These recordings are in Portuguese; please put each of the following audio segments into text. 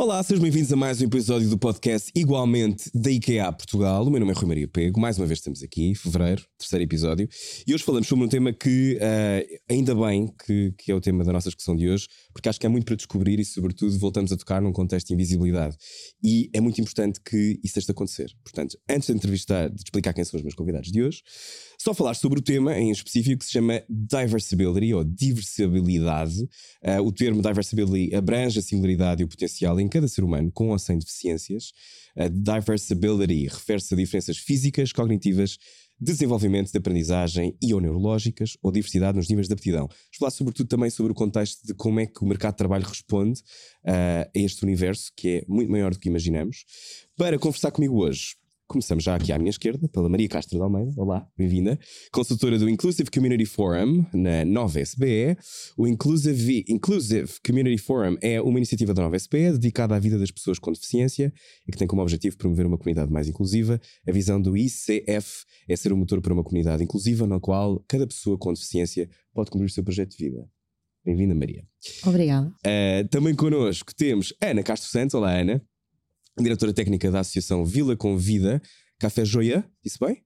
Olá, sejam bem-vindos a mais um episódio do podcast igualmente da IKEA Portugal. O meu nome é Rui Maria Pego, mais uma vez estamos aqui, fevereiro, terceiro episódio, e hoje falamos sobre um tema que uh, ainda bem que, que, é o tema da nossa discussão de hoje, porque acho que há muito para descobrir e, sobretudo, voltamos a tocar num contexto de invisibilidade. E é muito importante que isso esteja a acontecer. Portanto, antes de entrevistar, de explicar quem são os meus convidados de hoje, só falar sobre o tema em específico que se chama diversibility ou diversibilidade. Uh, o termo diversibility abrange a singularidade e o potencial em cada ser humano com ou sem deficiências. Uh, diversibility refere-se a diferenças físicas, cognitivas, desenvolvimento de aprendizagem e ou neurológicas ou diversidade nos níveis de aptidão. Vamos falar sobretudo também sobre o contexto de como é que o mercado de trabalho responde uh, a este universo que é muito maior do que imaginamos. Para conversar comigo hoje, Começamos já aqui à minha esquerda, pela Maria Castro de Almeida. Olá, bem-vinda. Consultora do Inclusive Community Forum, na Nova SBE. O Inclusive, Inclusive Community Forum é uma iniciativa da Nova SBE dedicada à vida das pessoas com deficiência e que tem como objetivo promover uma comunidade mais inclusiva. A visão do ICF é ser um motor para uma comunidade inclusiva na qual cada pessoa com deficiência pode cumprir o seu projeto de vida. Bem-vinda, Maria. Obrigada. Uh, também connosco temos Ana Castro Santos. Olá, Ana diretora técnica da Associação Vila Convida, Café Joia, disse bem?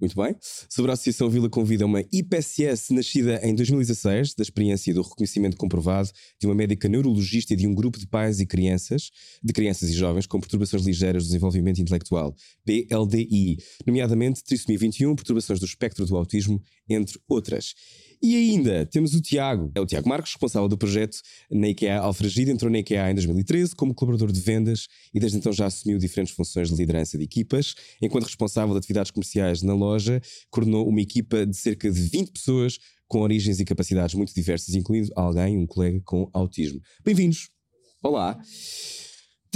Muito bem. Sobre a Associação Vila Convida, uma IPSS nascida em 2016, da experiência do reconhecimento comprovado de uma médica neurologista e de um grupo de pais e crianças, de crianças e jovens com perturbações ligeiras do desenvolvimento intelectual, PLDI, nomeadamente trissomia 21, perturbações do espectro do autismo, entre outras. E ainda temos o Tiago, é o Tiago Marcos, responsável do projeto na IKEA Alfragida, entrou na IKEA em 2013 como colaborador de vendas e desde então já assumiu diferentes funções de liderança de equipas. Enquanto responsável de atividades comerciais na loja, coordenou uma equipa de cerca de 20 pessoas com origens e capacidades muito diversas, incluindo alguém, um colega com autismo. Bem-vindos! Olá!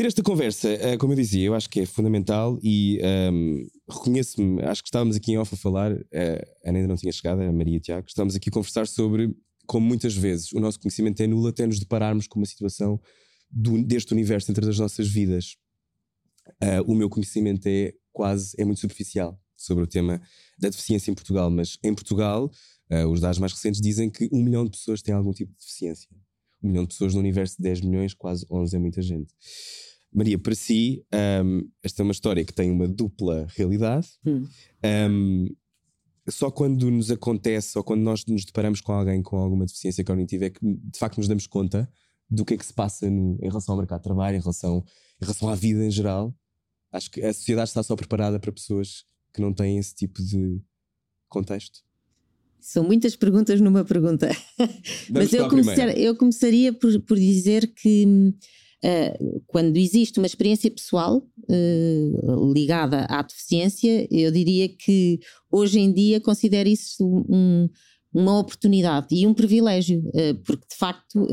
Ter esta conversa, uh, como eu dizia, eu acho que é fundamental e um, ehm, reconheço-me, acho que estávamos aqui em off a falar, uh, a Ana ainda não tinha chegado, a Maria e Tiago, estávamos aqui a conversar sobre como muitas vezes o nosso conhecimento é nulo até nos depararmos com uma situação do, deste universo dentro das nossas vidas. Uh, o meu conhecimento é quase, é muito superficial sobre o tema da deficiência em Portugal, mas em Portugal, uh, os dados mais recentes dizem que um milhão de pessoas têm algum tipo de deficiência. Um milhão de pessoas no universo de 10 milhões, quase 11 é muita gente. Maria, para si, um, esta é uma história que tem uma dupla realidade. Hum. Um, só quando nos acontece ou quando nós nos deparamos com alguém com alguma deficiência cognitiva é que de facto nos damos conta do que é que se passa no, em relação ao mercado de trabalho, em relação, em relação à vida em geral. Acho que a sociedade está só preparada para pessoas que não têm esse tipo de contexto. São muitas perguntas numa pergunta. Mas eu, começar, eu começaria por, por dizer que Uh, quando existe uma experiência pessoal uh, ligada à deficiência, eu diria que hoje em dia considero isso um, uma oportunidade e um privilégio, uh, porque de facto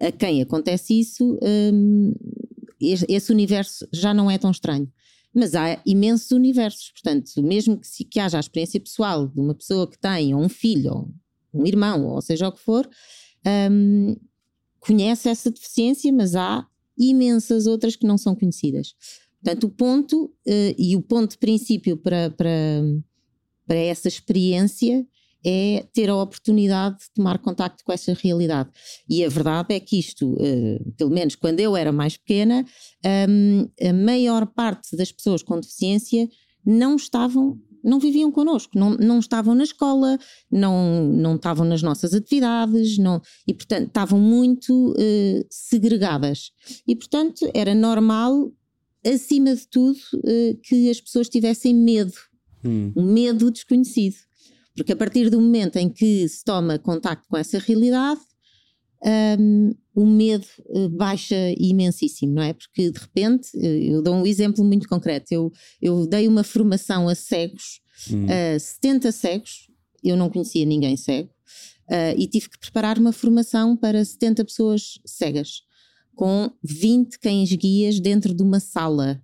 a quem acontece isso, um, esse universo já não é tão estranho. Mas há imensos universos, portanto, mesmo que, se, que haja a experiência pessoal de uma pessoa que tem ou um filho, ou um irmão, ou seja o que for, um, conhece essa deficiência, mas há imensas outras que não são conhecidas. Portanto, o ponto uh, e o ponto de princípio para, para, para essa experiência é ter a oportunidade de tomar contacto com essa realidade. E a verdade é que isto, uh, pelo menos quando eu era mais pequena, um, a maior parte das pessoas com deficiência não estavam não viviam connosco, não, não estavam na escola, não, não estavam nas nossas atividades, não, e portanto estavam muito uh, segregadas. E portanto era normal, acima de tudo, uh, que as pessoas tivessem medo, hum. um medo desconhecido. Porque a partir do momento em que se toma contacto com essa realidade, um, o medo uh, baixa imensíssimo, não é? Porque de repente, eh, eu dou um exemplo muito concreto. Eu, eu dei uma formação a cegos, hum. a 70 cegos, eu não conhecia ninguém cego, uh, e tive que preparar uma formação para 70 pessoas cegas, com 20 cães-guias dentro de uma sala.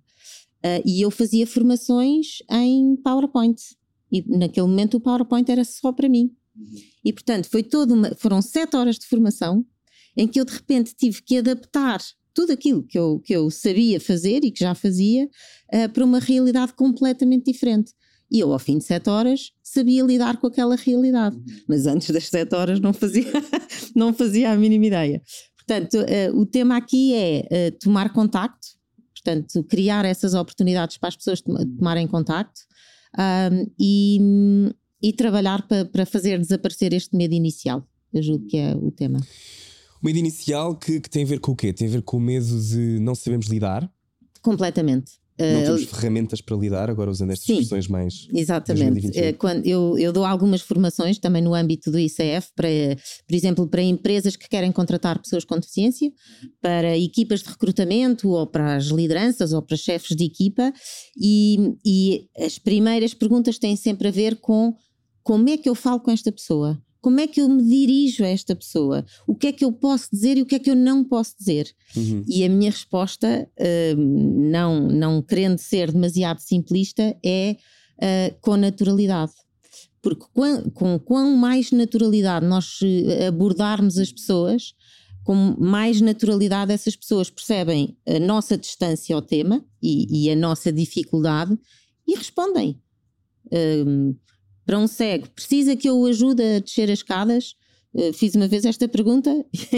Uh, e eu fazia formações em PowerPoint. E naquele momento o PowerPoint era só para mim. Uhum. E portanto foi toda uma, foram sete horas de formação em que eu de repente tive que adaptar tudo aquilo que eu, que eu sabia fazer e que já fazia uh, para uma realidade completamente diferente. E eu, ao fim de sete horas, sabia lidar com aquela realidade. Uhum. Mas antes das sete horas não fazia, não fazia a mínima ideia. portanto, uh, o tema aqui é uh, tomar contacto, portanto, criar essas oportunidades para as pessoas tomarem contacto um, e, e, trabalhar para, para fazer desaparecer este medo inicial. Eu julgo que é o tema. O medo inicial que, que tem a ver com o quê? Tem a ver com o medo de não sabemos lidar? Completamente. Não eh, temos ferramentas para lidar, agora usando estas Sim, expressões mais. Exatamente. Eh, quando eu, eu dou algumas formações também no âmbito do ICF, para, por exemplo, para empresas que querem contratar pessoas com deficiência, para equipas de recrutamento, ou para as lideranças, ou para chefes de equipa, e, e as primeiras perguntas têm sempre a ver com como é que eu falo com esta pessoa? Como é que eu me dirijo a esta pessoa? O que é que eu posso dizer e o que é que eu não posso dizer? Uhum. E a minha resposta, uh, não, não querendo ser demasiado simplista, é uh, com naturalidade. Porque com, com quão mais naturalidade nós eh, abordarmos as pessoas, com mais naturalidade essas pessoas percebem a nossa distância ao tema e, e a nossa dificuldade e respondem. Uh, para um cego, precisa que eu o ajude a descer as escadas? Uh, fiz uma vez esta pergunta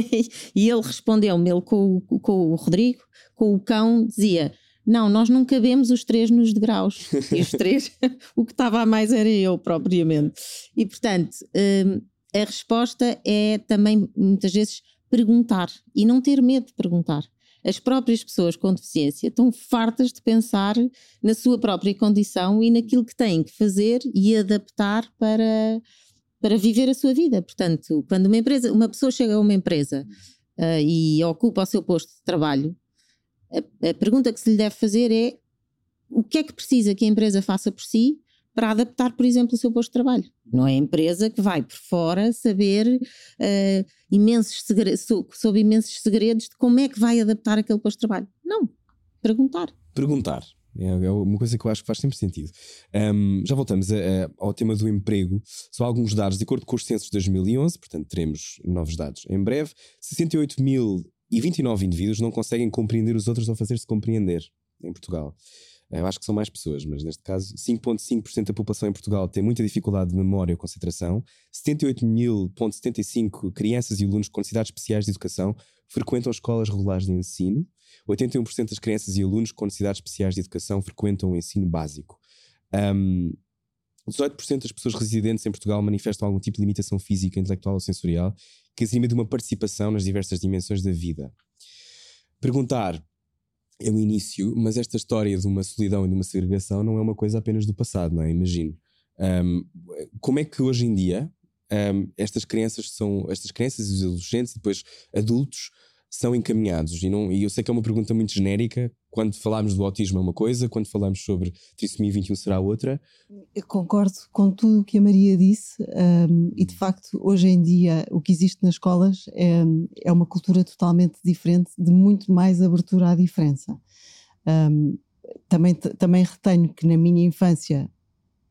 e ele respondeu-me, ele com, com o Rodrigo, com o cão, dizia: Não, nós não cabemos os três nos degraus. E os três, o que estava a mais era eu propriamente. E portanto, uh, a resposta é também muitas vezes perguntar e não ter medo de perguntar as próprias pessoas com deficiência estão fartas de pensar na sua própria condição e naquilo que têm que fazer e adaptar para, para viver a sua vida. Portanto, quando uma empresa, uma pessoa chega a uma empresa uh, e ocupa o seu posto de trabalho, a, a pergunta que se lhe deve fazer é o que é que precisa que a empresa faça por si para adaptar, por exemplo, o seu posto de trabalho. Não é a empresa que vai por fora saber uh, imensos segredos, sobre imensos segredos de como é que vai adaptar aquele posto de trabalho. Não. Perguntar. Perguntar. É, é uma coisa que eu acho que faz sempre sentido. Um, já voltamos a, a, ao tema do emprego. Só alguns dados, de acordo com os censos de 2011, portanto teremos novos dados em breve, 68.029 indivíduos não conseguem compreender os outros ou fazer-se compreender em Portugal. Eu acho que são mais pessoas, mas neste caso, 5,5% da população em Portugal tem muita dificuldade de memória ou concentração. 78.075 crianças e alunos com necessidades especiais de educação frequentam escolas regulares de ensino. 81% das crianças e alunos com necessidades especiais de educação frequentam o ensino básico. Um, 18% das pessoas residentes em Portugal manifestam algum tipo de limitação física, intelectual ou sensorial que exime de uma participação nas diversas dimensões da vida. Perguntar é o início, mas esta história de uma solidão e de uma segregação não é uma coisa apenas do passado, não é? Imagino. Um, como é que hoje em dia um, estas crianças são, estas crianças e os adolescentes e depois adultos são encaminhados? E, não, e eu sei que é uma pergunta muito genérica. Quando falamos do autismo é uma coisa, quando falamos sobre trissomia 21 será outra. Eu concordo com tudo o que a Maria disse, um, e de facto, hoje em dia, o que existe nas escolas é, é uma cultura totalmente diferente, de muito mais abertura à diferença. Um, também, também retenho que na minha infância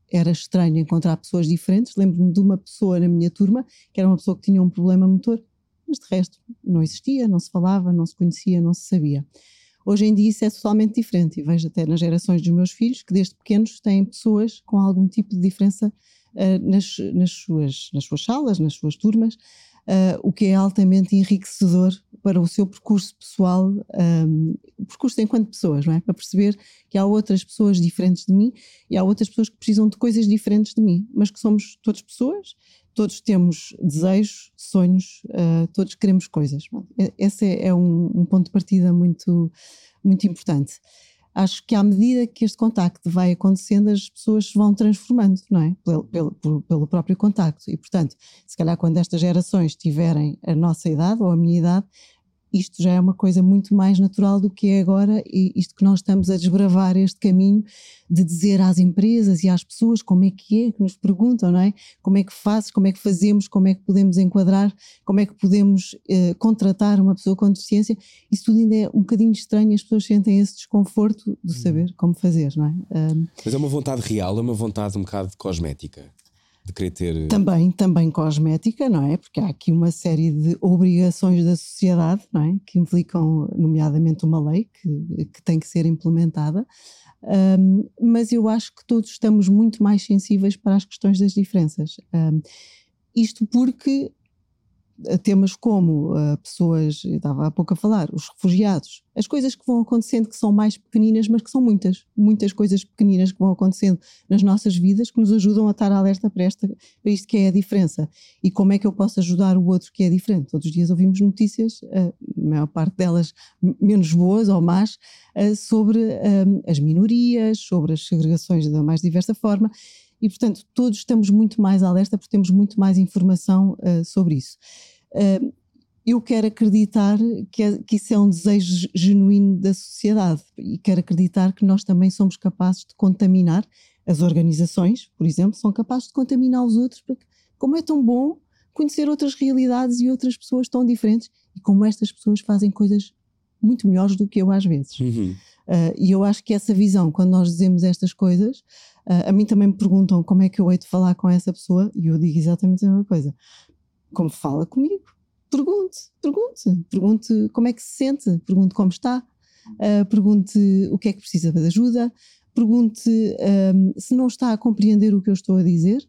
era estranho encontrar pessoas diferentes. Lembro-me de uma pessoa na minha turma que era uma pessoa que tinha um problema motor mas de resto não existia, não se falava, não se conhecia, não se sabia. Hoje em dia isso é totalmente diferente e vejo até nas gerações dos meus filhos que desde pequenos têm pessoas com algum tipo de diferença uh, nas, nas, suas, nas suas salas, nas suas turmas, uh, o que é altamente enriquecedor para o seu percurso pessoal, um, o percurso enquanto pessoas, não é? Para perceber que há outras pessoas diferentes de mim e há outras pessoas que precisam de coisas diferentes de mim, mas que somos todas pessoas todos temos desejos, sonhos, uh, todos queremos coisas. Esse é, é um, um, ponto de partida muito, muito importante. Acho que à medida que este contacto vai acontecendo, as pessoas se vão transformando, não é? Pelo, pelo, pelo próprio contacto. E, portanto, se calhar quando estas gerações tiverem a nossa idade ou a minha idade, isto já é uma coisa muito mais natural do que é agora, e isto que nós estamos a desbravar este caminho de dizer às empresas e às pessoas como é que é, que nos perguntam, não é? Como é que fazes, como é que fazemos, como é que podemos enquadrar, como é que podemos eh, contratar uma pessoa com deficiência, isso tudo ainda é um bocadinho estranho, as pessoas sentem esse desconforto de saber como fazer, não é? Um, Mas é uma vontade real, é uma vontade um bocado cosmética de querer ter. Também, também cosmética, não é? Porque há aqui uma série de obrigações da sociedade, não é? Que implicam, nomeadamente, uma lei que, que tem que ser implementada. Um, mas eu acho que todos estamos muito mais sensíveis para as questões das diferenças. Um, isto porque temas como uh, pessoas, eu estava há pouco a falar, os refugiados, as coisas que vão acontecendo que são mais pequeninas, mas que são muitas, muitas coisas pequeninas que vão acontecendo nas nossas vidas que nos ajudam a estar alerta para, esta, para isto que é a diferença. E como é que eu posso ajudar o outro que é diferente? Todos os dias ouvimos notícias, uh, a maior parte delas menos boas ou más, uh, sobre as minorias, sobre as segregações da mais diversa forma. E, portanto, todos estamos muito mais alerta porque temos muito mais informação sobre isso. Eu quero acreditar que, é, que, isso é um desejo genuíno da sociedade e quero acreditar que nós também somos capazes de contaminar. As organizações, por exemplo, são capazes de contaminar os outros, porque como é tão bom conhecer outras realidades e outras pessoas tão diferentes e como estas pessoas fazem coisas muito melhores do que eu às vezes. Uhum. Uh, e eu acho que essa visão, quando nós dizemos estas coisas, uh, a mim também me perguntam como é que eu hei de falar com essa pessoa e eu digo exatamente a mesma coisa como fala comigo. Pergunte, pergunte, pergunte como é que se sente, pergunte como está, uh, pergunte o que é que precisa de ajuda, pergunte se não está a compreender o que eu estou a dizer,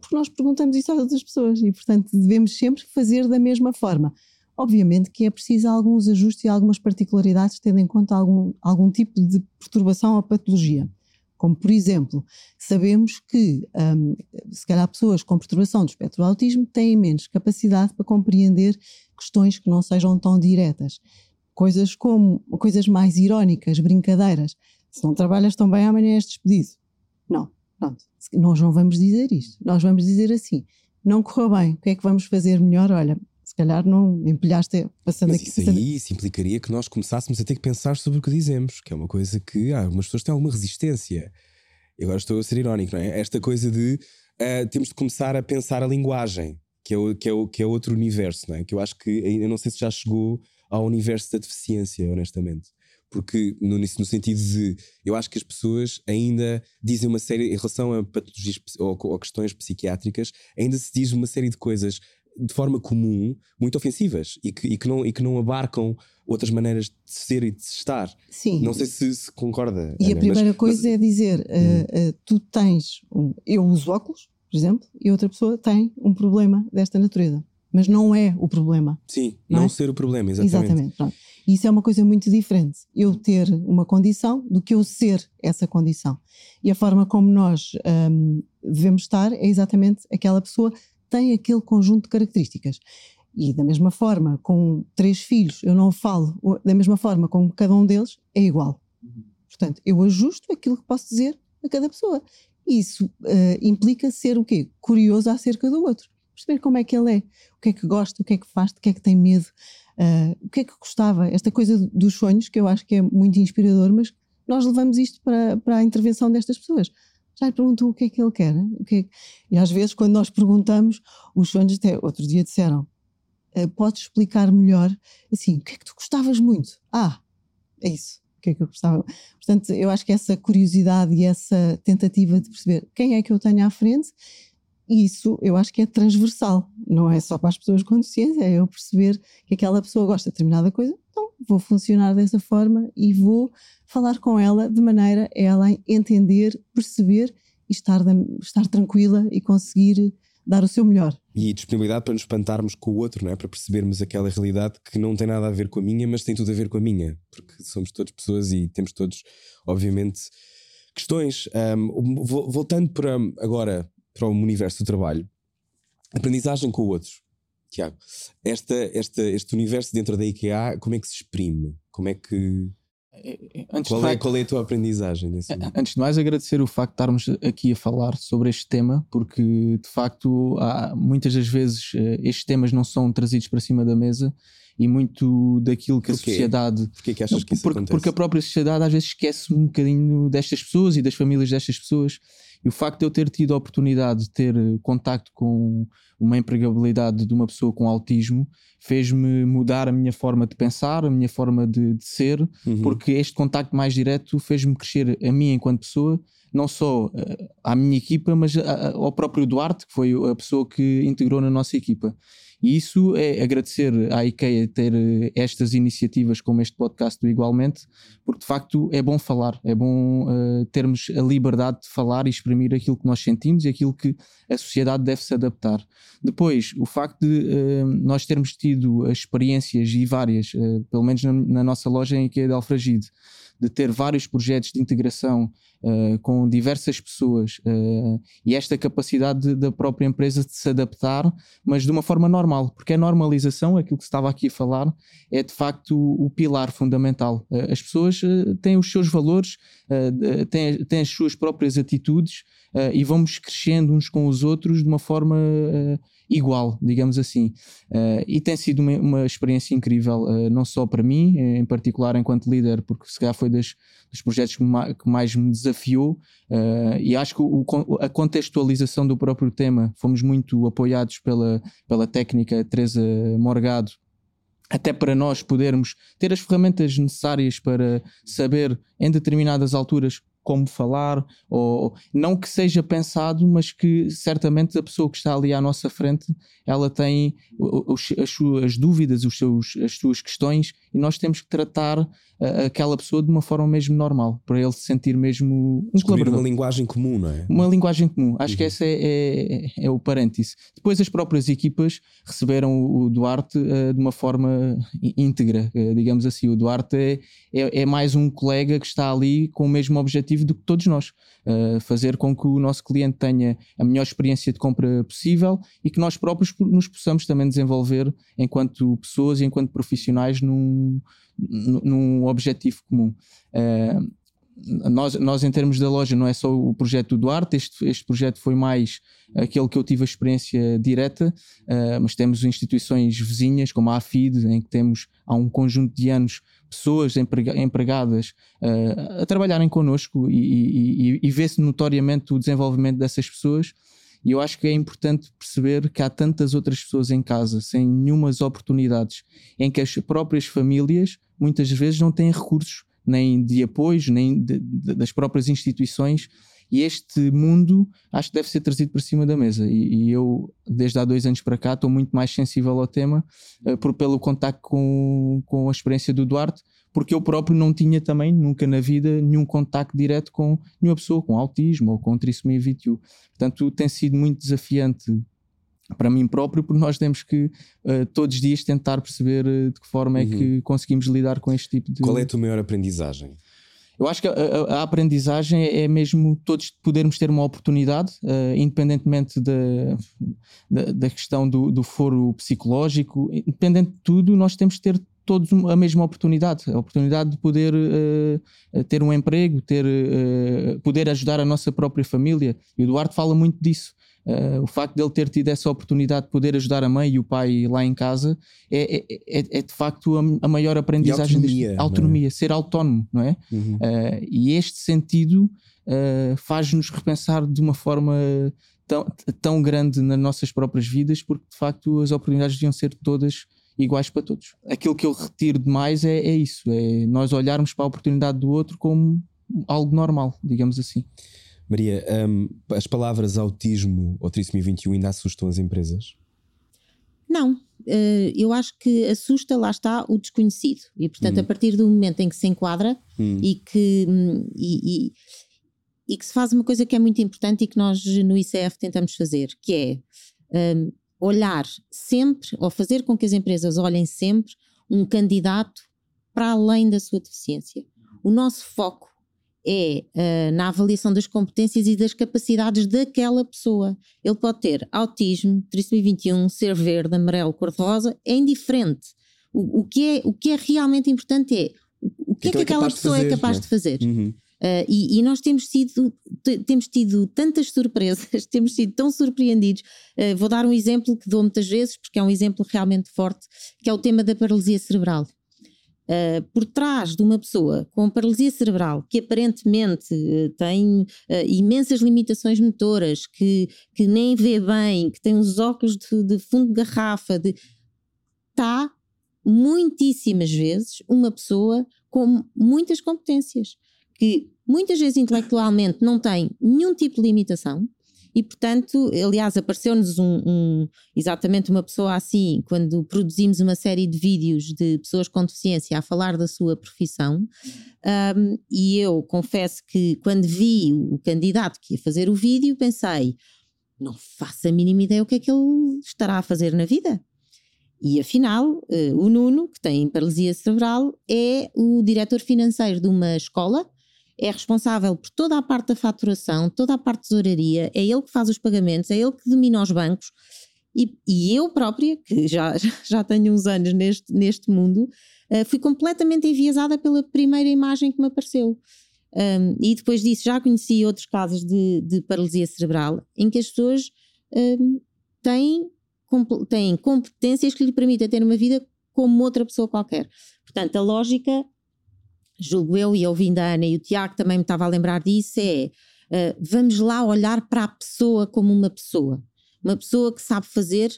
porque nós perguntamos isso às outras pessoas e, portanto, devemos sempre fazer da mesma forma. Obviamente que é preciso alguns ajustes e algumas particularidades, tendo em conta algum, algum tipo de perturbação ou patologia. Como, por exemplo, sabemos que, um, se calhar, pessoas com perturbação do espectro do autismo têm menos capacidade para compreender questões que não sejam tão diretas. Coisas como, coisas mais irónicas, brincadeiras. Se não trabalhas tão bem, amanhã és despedido. Não, pronto. Nós não vamos dizer isto. Nós vamos dizer assim: não correu bem, o que é que vamos fazer melhor? Olha, se calhar não empilhaste passando Mas aqui. Isso aí isso implicaria que nós começássemos a ter que pensar sobre o que dizemos, que é uma coisa que ah, algumas pessoas têm alguma resistência. E agora estou a ser irónico, não é? Esta coisa de uh, temos de começar a pensar a linguagem, que é, o, que, é o, que é outro universo, não é? Que eu acho que eu não sei se já chegou ao universo da deficiência, honestamente. Porque, no, no sentido de, eu acho que as pessoas ainda dizem uma série, em relação a patologias ou, ou questões psiquiátricas, ainda se diz uma série de coisas de forma comum muito ofensivas e que, e que, não, e que não abarcam outras maneiras de ser e de estar. Sim. Não sei se, se concorda. E Ana, a primeira mas, coisa mas... é dizer: uh, uh, tu tens. Um, eu uso óculos, por exemplo, e outra pessoa tem um problema desta natureza. Mas não é o problema. Sim, não, não é? ser o problema, exatamente. Exatamente. Pronto. Isso é uma coisa muito diferente. Eu ter uma condição do que eu ser essa condição. E a forma como nós um, devemos estar é exatamente aquela pessoa tem aquele conjunto de características. E da mesma forma, com três filhos, eu não falo da mesma forma como cada um deles é igual. Portanto, eu ajusto aquilo que posso dizer a cada pessoa. Isso uh, implica ser o quê? Curioso acerca do outro. Perceber como é que ele é, o que é que gosta, o que é que faz, o que é que tem medo, uh, o que é que gostava. Esta coisa dos sonhos, que eu acho que é muito inspirador, mas nós levamos isto para, para a intervenção destas pessoas já lhe perguntou o que é que ele quer. O que é que... E às vezes, quando nós perguntamos, os sonhos até outro dia disseram: uh, Podes explicar melhor assim, o que é que tu gostavas muito? Ah, é isso. O que é que eu gostava? Portanto, eu acho que essa curiosidade e essa tentativa de perceber quem é que eu tenho à frente, isso eu acho que é transversal, não é só para as pessoas com deficiência, é eu perceber que aquela pessoa gosta de determinada coisa, vou funcionar dessa forma e vou falar com ela de maneira a ela entender, perceber e estar, estar tranquila e conseguir dar o seu melhor. E disponibilidade para nos espantarmos com o outro, não é? Para percebermos aquela realidade que não tem nada a ver com a minha, mas tem tudo a ver com a minha, porque somos todas pessoas e temos todos, obviamente, questões. Um, voltando para agora para o universo do trabalho, aprendizagem com o outro. Tiago, esta, esta, este universo dentro da IKEA, como é que se exprime? Como é que é, é, antes qual, é, qual é a tua aprendizagem nesse momento? Antes de mais, agradecer o facto de estarmos aqui a falar sobre este tema, porque de facto, há, muitas das vezes eh, estes temas não são trazidos para cima da mesa e muito daquilo que Porquê? a sociedade. Porquê que achas que isso porque, acontece? porque a própria sociedade às vezes esquece um bocadinho destas pessoas e das famílias destas pessoas. E o facto de eu ter tido a oportunidade de ter contacto com uma empregabilidade de uma pessoa com autismo fez-me mudar a minha forma de pensar, a minha forma de, de ser, uhum. porque este contacto mais direto fez-me crescer a mim enquanto pessoa, não só à minha equipa, mas ao próprio Duarte, que foi a pessoa que integrou na nossa equipa. E isso é agradecer à IKEA ter eh, estas iniciativas como este podcast do Igualmente, porque de facto é bom falar, é bom uh, termos a liberdade de falar e exprimir aquilo que nós sentimos e aquilo que a sociedade deve se adaptar. Depois, o facto de uh, nós termos tido experiências e várias, uh, pelo menos na, na, nossa loja em IKEA de Alfragide, de ter vários projetos de integração uh, com diversas pessoas uh, e esta capacidade da própria empresa de se adaptar, mas de uma forma normal, porque a normalização, aquilo que se estava aqui a falar, é de facto o, o pilar fundamental. Uh, as pessoas têm os seus valores, têm, têm as suas próprias atitudes e vamos crescendo uns com os outros de uma forma igual, digamos assim. Uh, e tem sido uma, uma experiência incrível, uh, não só para mim, em particular enquanto líder, porque se calhar foi das, dos projetos que, ma, que mais me desafiou, uh, e acho que o, a contextualização do próprio tema, fomos muito apoiados pela, pela técnica Teresa Morgado, até para nós podermos ter as ferramentas necessárias para saber em determinadas alturas como falar, ou não que seja pensado, mas que certamente a pessoa que está ali à nossa frente ela tem os, as suas dúvidas, os seus, as suas questões, e nós temos que tratar aquela pessoa de uma forma mesmo normal, para ele se sentir mesmo um Descobrir uma linguagem comum, não é? Uma linguagem comum. Acho uhum. que esse é, é, é, o parêntese. Depois as próprias equipas receberam o Duarte uh, de uma forma íntegra, uh, digamos assim. O Duarte é, é, é, mais um colega que está ali com o mesmo objetivo do que todos nós. Uh, fazer com que o nosso cliente tenha a melhor experiência de compra possível e que nós próprios nos possamos também desenvolver enquanto pessoas e enquanto profissionais num, num objetivo comum. Uh, nós, nós, em termos da loja, não é só o projeto do Duarte, este, este projeto foi mais aquele que eu tive a experiência direta, uh, mas temos instituições vizinhas, como a AFID, em que temos há um conjunto de anos pessoas empregadas uh, a trabalharem connosco e, e, e, e vê-se notoriamente o desenvolvimento dessas pessoas. E eu acho que é importante perceber que há tantas outras pessoas em casa sem nenhumas oportunidades, em que as próprias famílias muitas vezes não têm recursos nem de apoio, nem de, de, das próprias instituições. E este mundo acho que deve ser trazido para cima da mesa. E, e eu, desde há dois anos para cá, estou muito mais sensível ao tema uh, por, pelo contacto com, com a experiência do Duarte, porque eu próprio não tinha também, nunca na vida, nenhum contacto direto com nenhuma pessoa com autismo ou com trissomia 21. Portanto, tem sido muito desafiante para mim próprio, porque nós temos que uh, todos os dias tentar perceber uh, de que forma uhum. é que conseguimos lidar com este tipo de. Qual é a tua maior aprendizagem? Eu acho que a, a, a aprendizagem é mesmo todos podermos ter uma oportunidade, uh, independentemente da, da, da, questão do, do foro psicológico, independente de tudo, nós temos que ter todos a mesma oportunidade, a oportunidade de poder uh, ter um emprego, ter, uh, poder ajudar a nossa própria família. E o Eduardo fala muito disso. Uh, o facto de ele ter tido essa oportunidade de poder ajudar a mãe e o pai lá em casa é, é, é, é de facto a, a, maior aprendizagem. autonomia. Deste, autonomia, é? ser autónomo, não é? Uhum. Uh, e este sentido uh, faz-nos repensar de uma forma tão, tão grande nas nossas próprias vidas, porque de facto as oportunidades deviam ser todas iguais para todos. Aquilo que eu retiro demais é, é isso: é nós olharmos para a oportunidade do outro como algo normal, digamos assim. Maria, um, as palavras autismo ou trissomia 21 ainda assustam as empresas? Não, uh, eu acho que assusta, lá está, o desconhecido. E, portanto, hum. a partir do momento em que se enquadra hum. e, que, hum, e, e, e, que se faz uma coisa que é muito importante e que nós no ICF tentamos fazer, que é um, olhar sempre, ou fazer com que as empresas olhem sempre um candidato para além da sua deficiência. O nosso foco é uh, na avaliação das competências e das capacidades daquela pessoa. Ele pode ter autismo, trissomia 21, ser verde, amarelo, cor-de-rosa, é indiferente. O, o, que é, o que é realmente importante é o, que é que é aquela pessoa é fazer, é capaz né? de fazer. Uhum. Uh, e, e, nós temos tido, temos tido tantas surpresas, temos sido tão surpreendidos. Uh, vou dar um exemplo que dou muitas vezes, porque é um exemplo realmente forte, que é o tema da paralisia cerebral. Uh, por trás de uma pessoa com paralisia cerebral que aparentemente uh, tem uh, imensas limitações motoras, que, que nem vê bem, que tem os óculos de, de fundo de garrafa, está muitíssimas vezes uma pessoa com muitas competências que muitas vezes intelectualmente não têm nenhum tipo de limitação, e portanto, aliás, apareceu-nos um, um, exatamente uma pessoa assim quando produzimos uma série de vídeos de pessoas com deficiência a falar da sua profissão. Um, e eu confesso que quando vi o candidato que ia fazer o vídeo, pensei: não faço a mínima ideia o que é que ele estará a fazer na vida. E afinal, uh, o Nuno, que tem paralisia cerebral, é o diretor financeiro de uma escola é responsável por toda a parte da faturação, toda a parte de tesouraria, é ele que faz os pagamentos, é ele que domina os bancos. E, e eu própria, que já, já tenho uns anos neste, neste mundo, uh, fui completamente enviesada pela primeira imagem que me apareceu. Um, e depois disso já conheci outros casos de, de paralisia cerebral em que as pessoas um, têm, têm competências que lhe permitem ter uma vida como outra pessoa qualquer. Portanto, a lógica julgo eu, e ouvindo a Ana e o Tiago também me estava a lembrar disso, é uh, vamos lá olhar para a pessoa como uma pessoa. Uma pessoa que sabe fazer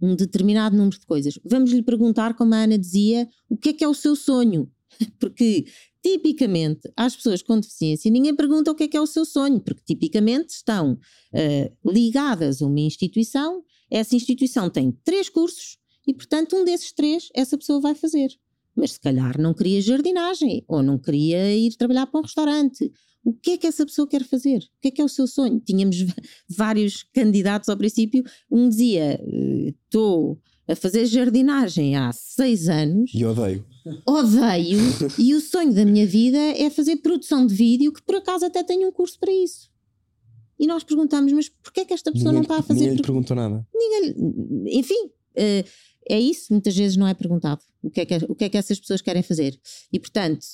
um determinado número de coisas. Vamos lhe perguntar, como a Ana dizia, o que é que é o seu sonho? Porque tipicamente às pessoas com deficiência ninguém pergunta o que é que é o seu sonho, porque tipicamente estão uh, ligadas a uma instituição, essa instituição tem três cursos e, portanto, um desses três essa pessoa vai fazer mas se calhar não queria jardinagem ou não queria ir trabalhar para um restaurante. O que é que essa pessoa quer fazer? O que é que é o seu sonho? Tínhamos vários candidatos ao princípio. Um dizia: estou a fazer jardinagem há seis anos. E odeio. Odeio. e o sonho da minha vida é fazer produção de vídeo, que por acaso até tenho um curso para isso. E nós perguntamos, mas porquê é que esta pessoa ninguém, não está a fazer? Ninguém lhe perguntou nada. Ninguém, enfim, uh, é isso, muitas vezes não é perguntado o que é que, o que, é que essas pessoas querem fazer. E, portanto,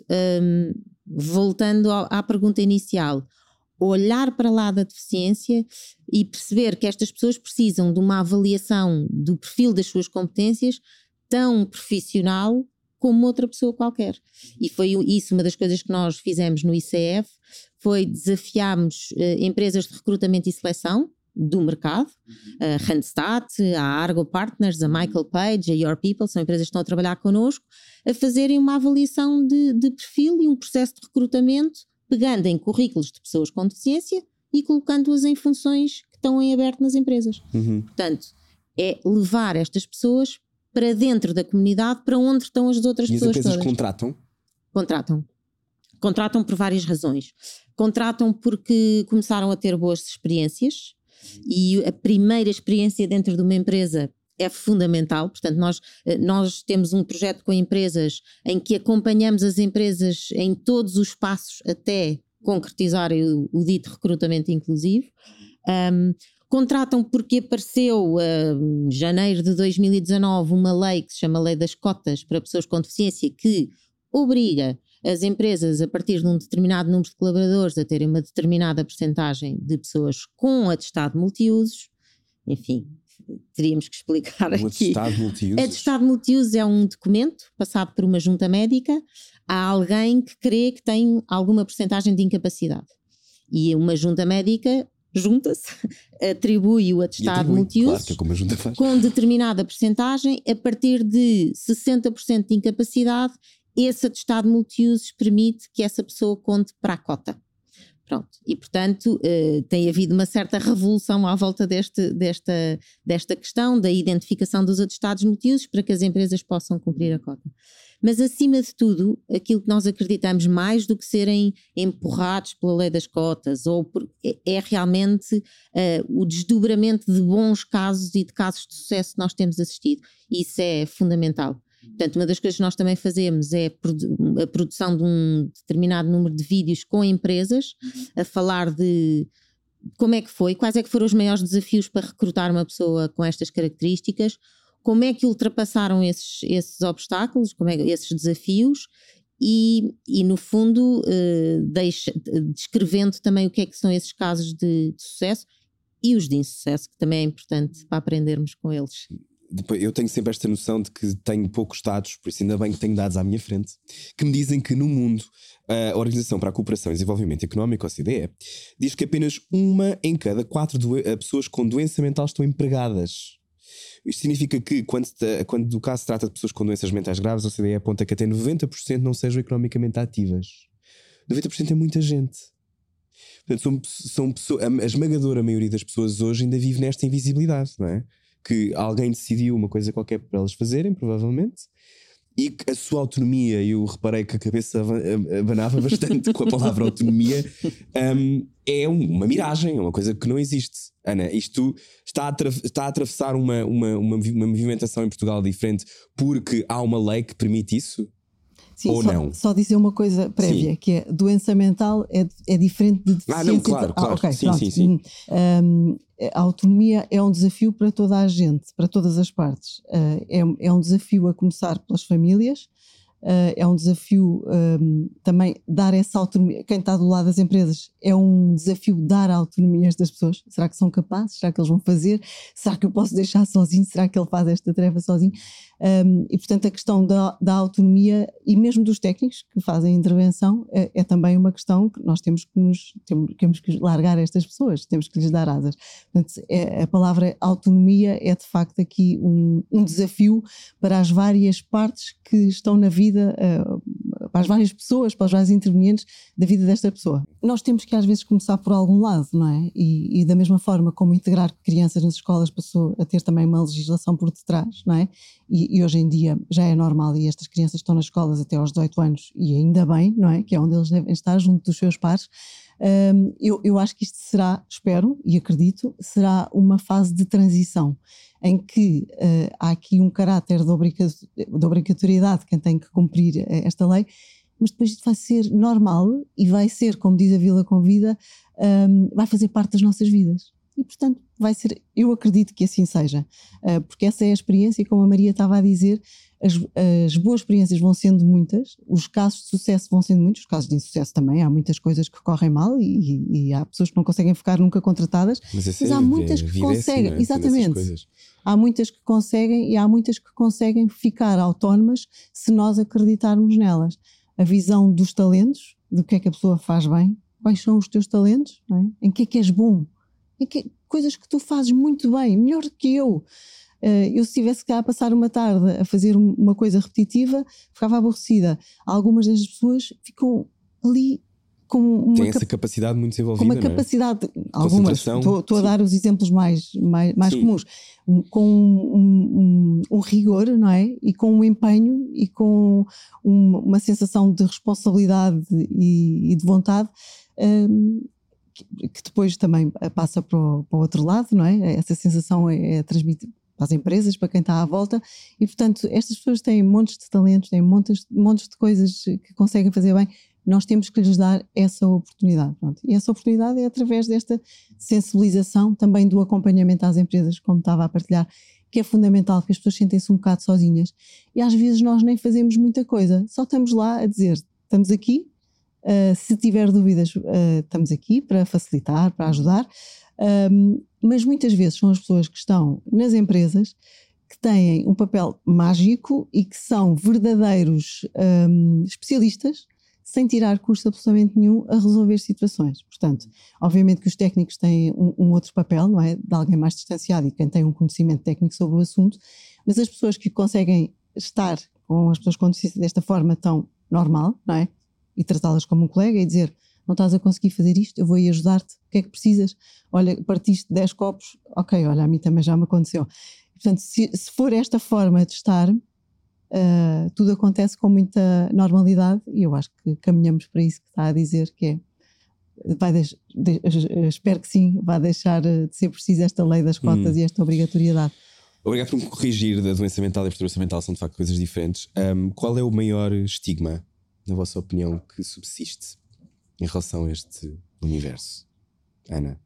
um, voltando à pergunta inicial, olhar para lá da deficiência e perceber que estas pessoas precisam de uma avaliação do perfil das suas competências tão profissional como outra pessoa qualquer. E foi isso uma das coisas que nós fizemos no ICF, foi desafiarmos uh, empresas de recrutamento e seleção, do mercado, a Randstad, a Argo Partners, a Michael Page, a Your People, são empresas que estão a trabalhar connosco, a fazerem uma avaliação de, de perfil e um processo de recrutamento, pegando em currículos de pessoas com deficiência e colocando-as em funções que estão em aberto nas empresas. Uhum. Portanto, é levar estas pessoas para dentro da comunidade, para onde estão as outras e pessoas. as empresas todas. contratam? Contratam. Contratam por várias razões. Contratam porque começaram a ter boas experiências, e a primeira experiência dentro de uma empresa é fundamental. Portanto, nós, eh, nós temos um projeto com empresas em que acompanhamos as empresas em todos os passos até concretizarem o, o dito recrutamento inclusivo. Um, contratam porque apareceu em janeiro de 2019 uma lei que se chama Lei das Cotas para pessoas com deficiência que obriga as empresas, a partir de um determinado número de colaboradores, a terem uma determinada percentagem de pessoas com atestado multiusos, enfim, teríamos que explicar um aqui. Atestado multiusos. Atestado multiusos é um documento passado por uma junta médica a alguém que crê que tem alguma percentagem de incapacidade. E uma junta médica junta-se, atribui o atestado multiusos claro, é com determinada percentagem, a partir de 60% de incapacidade esse atestado multiusos permite que essa pessoa conte para a cota. Pronto. E, portanto, uh, tem havido uma certa revolução à volta deste, desta, desta questão da identificação dos atestados multiusos para que as empresas possam cumprir a cota. Mas, acima de tudo, aquilo que nós acreditamos mais do que serem empurrados pela lei das cotas, ou por, é, é, realmente uh, o desdobramento de bons casos e de casos de sucesso que nós temos assistido. Isso é fundamental. Portanto, uma das coisas que nós também fazemos é a produção de um determinado número de vídeos com empresas a falar de como é que foi, quais é que foram os maiores desafios para recrutar uma pessoa com estas características, como é que ultrapassaram esses, esses obstáculos, como é, esses desafios e, e no fundo uh, deixa, descrevendo também o que é que são esses casos de, de sucesso e os de insucesso, que também é importante para aprendermos com eles eu tenho sempre esta noção de que tenho poucos dados, por isso ainda bem que tenho dados à minha frente, que me dizem que no mundo a Organização para a Cooperação e Desenvolvimento Económico, OCDE, diz que apenas uma em cada quatro eh, pessoas com doença mental estão empregadas. Isto significa que, quando, quando do caso se trata de pessoas com doenças mentais graves, a OCDE aponta que até 90% não sejam economicamente ativas. 90% é muita gente. Portanto, são, são pessoas, a esmagadora maioria das pessoas hoje ainda vive nesta invisibilidade, não é? Que alguém decidiu uma coisa qualquer para elas fazerem, provavelmente, e a sua autonomia, eu reparei que a cabeça abanava bastante com a palavra autonomia, um, é uma miragem, é uma coisa que não existe. Ana, isto está a, está a atravessar uma, uma, uma, uma movimentação em Portugal diferente porque há uma lei que permite isso? Sim, Ou só, não? Só dizer uma coisa prévia, sim. que é doença mental é, é diferente de deficiência. Ah, não, claro, claro. Ah, okay, sim, sim, sim, um, a autonomia é um desafio para toda a gente, para todas as partes. Uh, é, é um desafio a começar pelas famílias, Uh, é um desafio um, também dar essa autonomia. Quem está do lado das empresas é um desafio dar a autonomia a estas pessoas. Será que são capazes? Será que eles vão fazer? Será que eu posso deixar sozinho? Será que ele faz esta tarefa sozinho? Um, e portanto, a questão da, da, autonomia e mesmo dos técnicos que fazem a intervenção é, é, também uma questão que nós temos que nos temos, temos que largar estas pessoas, temos que lhes dar asas. Portanto, é, a palavra autonomia é de facto aqui um, um desafio para as várias partes que estão na vida vida, uh, para as várias pessoas, para os vários intervenientes da vida desta pessoa. Nós temos que às vezes começar por algum lado, não é? E, e, da mesma forma como integrar crianças nas escolas passou a ter também uma legislação por detrás, não é? E, e hoje em dia já é normal e estas crianças estão nas escolas até aos 18 anos e ainda bem, não é? Que é onde eles devem estar junto dos seus pares. Um, eu, eu acho que isto será, espero e acredito, será uma fase de transição em que uh, há aqui um caráter de, obrigatoriedade de quem tem que cumprir eh, esta lei, mas depois isto vai ser normal e vai ser, como diz a Vila Convida, um, vai fazer parte das nossas vidas. E, portanto, vai ser, eu acredito que assim seja, uh, porque essa é a experiência, como a Maria estava a dizer, as, as, boas experiências vão sendo muitas, os casos de sucesso vão sendo muitos, os casos de insucesso também, há muitas coisas que correm mal e, e há pessoas que não conseguem ficar nunca contratadas, mas, mas há é, muitas que conseguem, é? exatamente, há muitas que conseguem e há muitas que conseguem ficar autónomas se nós acreditarmos nelas. A visão dos talentos, do que é que a pessoa faz bem, quais são os teus talentos, é? em que é que és bom, em que, coisas que tu fazes muito bem, melhor do que eu. Uh, eu se tivesse cá a passar uma tarde a fazer uma coisa repetitiva, ficava aborrecida. Algumas das pessoas ficam ali com uma Tem essa capacidade muito desenvolvida. Com uma é? capacidade, algumas, estou a dar os exemplos mais, mais, mais comuns, com um, um, um, rigor, não é? E com um empenho e com uma, uma sensação de responsabilidade e, e de vontade. Um, que, depois também passa para o, para o, outro lado, não é? Essa sensação é, é transmitida para as empresas, para quem está à volta, e portanto estas pessoas têm montes de talentos, têm montes, montes de coisas que conseguem fazer bem, nós temos que lhes dar essa oportunidade. Pronto. E essa oportunidade é através desta sensibilização, também do acompanhamento às empresas, como estava a partilhar, que é fundamental, porque as pessoas sentem-se um bocado sozinhas. E às vezes nós nem fazemos muita coisa, só estamos lá a dizer: estamos aqui, uh, se tiver dúvidas, uh, estamos aqui para facilitar, para ajudar. Um, mas muitas vezes são as pessoas que estão nas empresas que têm um papel mágico e que são verdadeiros um, especialistas sem tirar custo absolutamente nenhum a resolver situações. Portanto, obviamente que os técnicos têm um, um, outro papel, não é? De alguém mais distanciado e quem tem um conhecimento técnico sobre o assunto, mas as pessoas que conseguem estar com as pessoas com deficiência desta forma tão normal, não é? E tratá-las como um colega e dizer não estás a conseguir fazer isto, eu vou aí ajudar-te, o que é que precisas? Olha, partiste 10 copos, ok, olha, a mim também já me aconteceu. Portanto, se, se for esta forma de estar, uh, tudo acontece com muita normalidade e eu acho que caminhamos para isso que está a dizer, que é vai de, espero que sim, vai deixar de ser preciso esta lei das cotas hum. e esta obrigatoriedade. Obrigado por me corrigir da doença mental e a perturbação mental, são de facto coisas diferentes. Um, qual é o maior estigma, na vossa opinião, que subsiste em relação a este universo? Ana?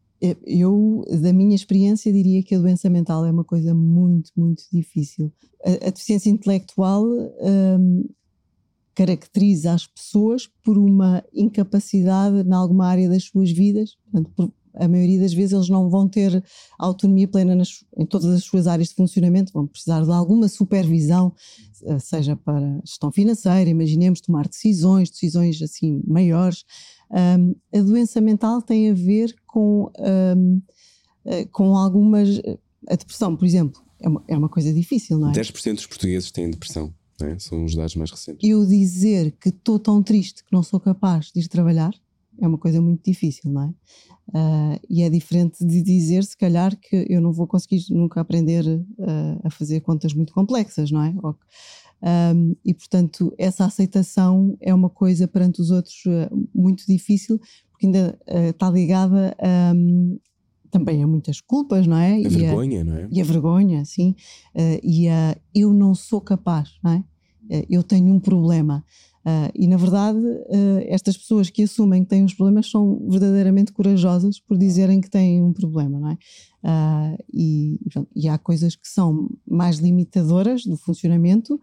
Eu, da minha experiência, diria que a doença mental é uma coisa muito, muito difícil. A, a deficiência intelectual um, caracteriza as pessoas por uma incapacidade em alguma área das suas vidas, portanto, por, a maioria das vezes eles não vão ter autonomia plena nas, em todas as suas áreas de funcionamento, vão precisar de alguma supervisão, eh, seja para gestão financeira, imaginemos tomar decisões, decisões assim maiores. Um, a doença mental tem a ver com, um, eh, com algumas. A depressão, por exemplo, é uma, é uma coisa difícil, não é? 10% dos portugueses têm depressão. É? São os dados mais recentes. Eu dizer que estou tão triste que não sou capaz de ir trabalhar é uma coisa muito difícil, não é? Uh, e é diferente de dizer, se calhar, que eu não vou conseguir nunca aprender uh, a fazer contas muito complexas, não é? Um, e, portanto, essa aceitação é uma coisa perante os outros uh, muito difícil, porque ainda está ligada a. Um, também a muitas culpas, não é? A e vergonha, a, não é? E a vergonha, sim. e a eu não sou capaz, não é? eu tenho um problema. Uh, e na verdade, uh, estas pessoas que assumem que têm os problemas são verdadeiramente corajosas por dizerem que têm um problema, não é? Uh, e, e, há coisas que são mais limitadoras do funcionamento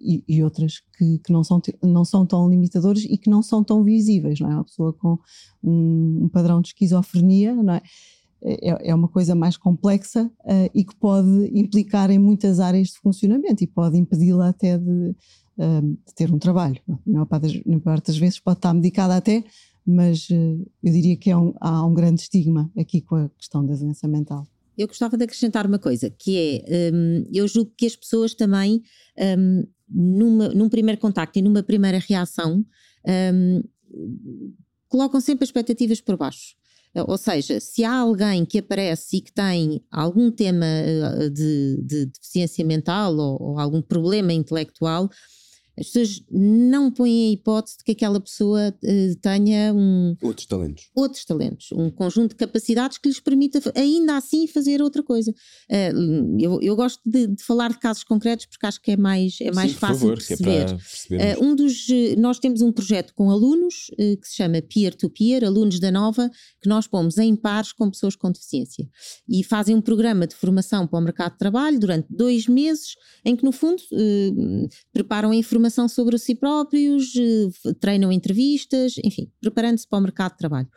e, e, outras que, que, não, são, não são tão limitadoras e que não são tão visíveis, não é? Uma pessoa com um, um padrão de esquizofrenia, não é? É, é uma coisa mais complexa e que pode implicar em muitas áreas de funcionamento e pode impedi-la até de de ter um trabalho. Na maior, parte das, maior parte das vezes pode estar medicada até, mas uh, eu diria que é um, há um grande estigma aqui com a questão da doença mental. Eu gostava de acrescentar uma coisa, que é, um, eu julgo que as pessoas também, um, numa, num primeiro contacto e numa primeira reação, um, colocam sempre expectativas por baixo. Ou seja, se há alguém que aparece e que tem algum tema eh, de, de deficiência mental ou, ou algum problema intelectual, as pessoas não põem a hipótese de que aquela pessoa uh, tenha um, outros talentos. Outros talentos, um conjunto de capacidades que lhes permita ainda assim fazer outra coisa. Uh, eu, eu, gosto de, de, falar de casos concretos porque acho que é mais, é mais Sim, fácil favor, de perceber. É uh, um dos, nós temos um projeto com alunos que se chama Peer to Peer, alunos da Nova, que nós pomos em pares com pessoas com deficiência e fazem um programa de formação para o mercado de trabalho durante dois meses, em que no fundo preparam a informação informação sobre si próprios, eh, treinam entrevistas, enfim, preparando-se para o mercado de trabalho.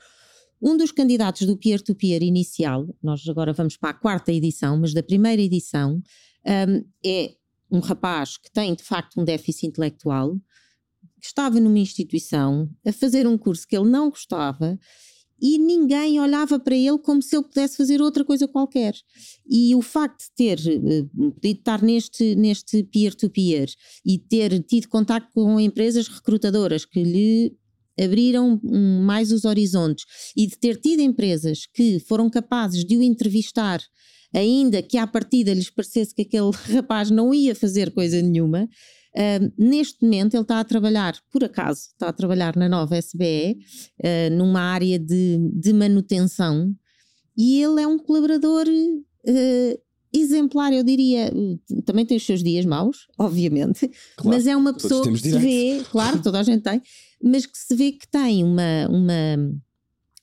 Um dos candidatos do peer-to-peer -peer inicial, nós agora vamos para a quarta edição, mas da primeira edição, um, é um rapaz que tem de facto um déficit intelectual, estava numa instituição a fazer um curso que ele não gostava e ninguém olhava para ele como se ele pudesse fazer outra coisa qualquer. E o facto de ter eh, podido estar neste, neste peer-to-peer e ter tido contato com empresas recrutadoras que lhe abriram mais os horizontes e de ter tido empresas que foram capazes de o entrevistar, ainda que à partida lhes parecesse que aquele rapaz não ia fazer coisa nenhuma, Uh, neste momento ele está a trabalhar, por acaso, está a trabalhar na nova SBE, uh, numa área de, de, manutenção, e ele é um colaborador uh, exemplar, eu diria. Também tem os seus dias maus, obviamente, claro, mas é uma pessoa que se vê, claro, toda a gente tem, mas que se vê que tem uma, uma,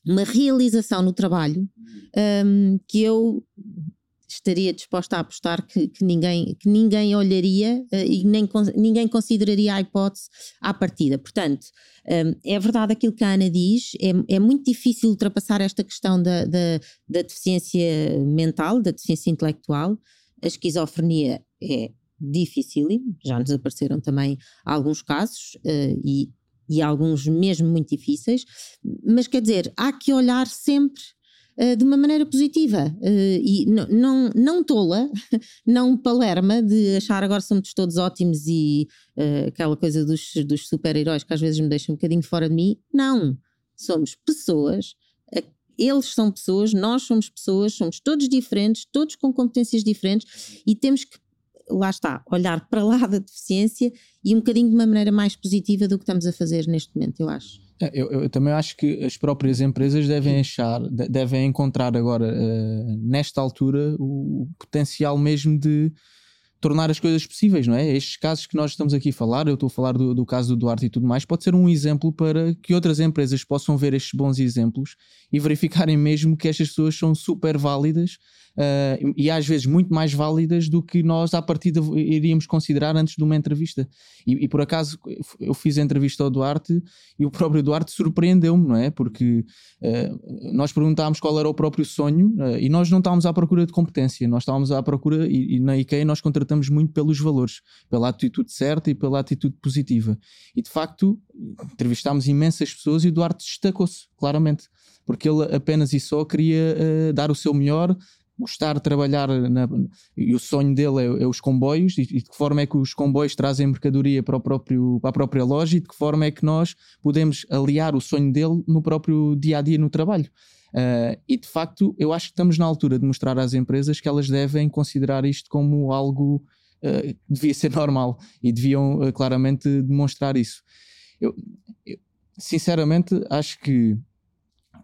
uma realização no trabalho um, que eu estaria disposta a apostar que, que ninguém, que ninguém olharia uh, e nem, ninguém consideraria a hipótese à partida. Portanto, um, é verdade aquilo que a Ana diz, é, é muito difícil ultrapassar esta questão da, da, da deficiência mental, da deficiência intelectual. A esquizofrenia é difícil, já nos apareceram também alguns casos uh, e, e alguns mesmo muito difíceis, mas quer dizer, há que olhar sempre uh, de uma maneira positiva uh, e não, não tola, não palerma de achar agora somos todos ótimos e uh, aquela coisa dos, dos super-heróis que às vezes me deixa um bocadinho fora de mim. Não, somos pessoas. Eles são pessoas, nós somos pessoas, somos todos diferentes, todos com competências diferentes e temos que lá está, olhar para lá da deficiência e um bocadinho de uma maneira mais positiva do que estamos a fazer neste momento, eu acho. É, eu, eu, também acho que as próprias empresas devem achar, devem encontrar agora, uh, nesta altura, o potencial mesmo de tornar as coisas possíveis, não é? Estes casos que nós estamos aqui a falar, eu estou a falar do, do, caso do Duarte e tudo mais, pode ser um exemplo para que outras empresas possam ver estes bons exemplos e verificarem mesmo que estas pessoas são super válidas uh, e às vezes muito mais válidas do que nós à partida iríamos considerar antes de uma entrevista. E, e por acaso eu fiz a entrevista ao Duarte e o próprio Duarte surpreendeu-me, não é? Porque uh, nós perguntámos qual era o próprio sonho uh, e nós não estávamos à procura de competência, nós estávamos à procura, e, e na IKEA nós contratamos muito pelos valores, pela atitude certa e pela atitude positiva. E de facto entrevistámos imensas pessoas e o Duarte destacou-se, claramente porque ele apenas e só queria uh, dar o seu melhor, gostar de trabalhar na, e o sonho dele é, é os comboios e, e, de que forma é que os comboios trazem mercadoria para, o próprio, para a própria loja e de que forma é que nós podemos aliar o sonho dele no próprio dia a dia no trabalho. Uh, e de facto, eu acho que estamos na altura de mostrar às empresas que elas devem considerar isto como algo uh, que devia ser normal e deviam uh, claramente demonstrar isso. Eu, eu, sinceramente, acho que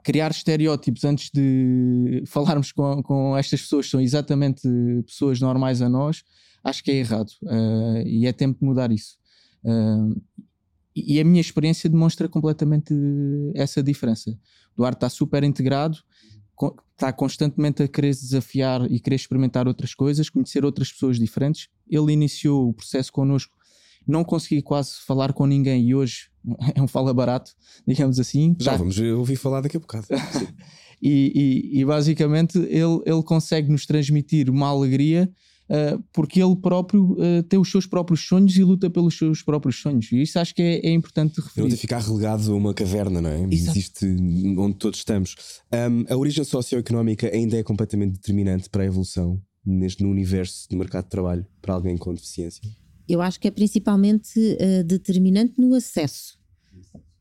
criar estereótipos antes de falarmos com, com estas pessoas são exatamente pessoas normais a nós, acho que é errado uh, e é tempo de mudar isso. Uh, e a minha experiência demonstra completamente essa diferença. Duarte está super integrado, está constantemente a querer desafiar e querer experimentar outras coisas, conhecer outras pessoas diferentes. Ele iniciou o processo connosco não consegui quase falar com ninguém e hoje é um fala barato, digamos assim. Já tá. vamos ouvir falar daqui a bocado. e, e, e, basicamente ele, ele consegue nos transmitir uma alegria uh, porque ele próprio uh, tem os seus próprios sonhos e luta pelos seus próprios sonhos. E isso acho que é, é importante referir. Não ficar relegado a uma caverna, não é? Exato. Existe onde todos estamos. Um, a origem socioeconómica ainda é completamente determinante para a evolução neste, no universo do mercado de trabalho para alguém com deficiência? Eu acho que é principalmente uh, determinante no acesso.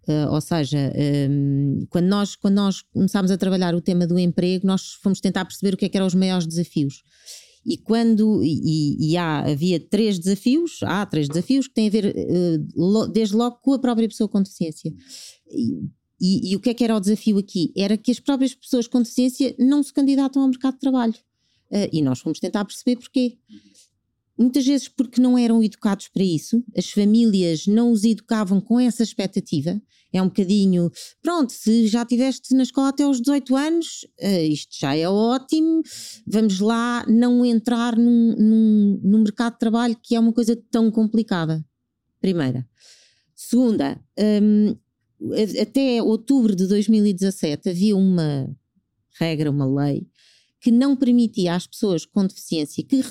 Uh, ou seja, um, ehm, quando, nós, quando nós começámos a trabalhar o tema do emprego, nós fomos tentar perceber o que, é que eram os maiores desafios. E quando e, e há, havia três desafios, há três desafios que têm a ver uh, desde logo com a própria pessoa com deficiência. E, e, e, o que é que era o desafio aqui? Era que as próprias pessoas com deficiência não se candidatam ao mercado de trabalho. Uh, e nós fomos tentar perceber porquê. Muitas vezes porque não eram educados para isso, as famílias não os educavam com essa expectativa. É um bocadinho, pronto, se já estiveste na escola até aos 18 anos, uh, isto já é ótimo, vamos lá não entrar num, num, num mercado de trabalho que é uma coisa tão complicada. Primeira. Segunda, um, até outubro de 2017 havia uma regra, uma lei, que não permitia às pessoas com deficiência que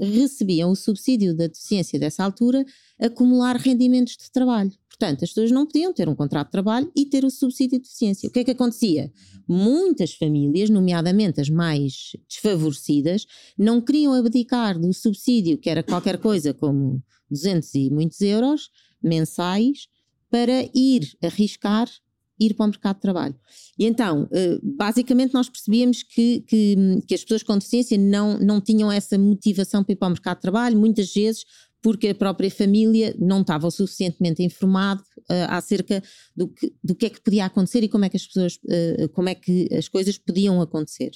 recebiam o subsídio da deficiência dessa altura acumular rendimentos de trabalho. Portanto, as pessoas não podiam ter um contrato de trabalho e ter o subsídio de deficiência. O que é que acontecia? Muitas famílias, nomeadamente as mais desfavorecidas, não queriam abdicar do subsídio, que era qualquer coisa como 200 e muitos euros mensais, para ir arriscar ir para o mercado de trabalho. E então, eh, basicamente, nós percebíamos que, que, que, as pessoas com deficiência não, não tinham essa motivação para ir para o mercado de trabalho, muitas vezes porque a própria família não estava suficientemente informado uh, acerca do que, do que é que podia acontecer e como é que as pessoas, uh, como é que as coisas podiam acontecer.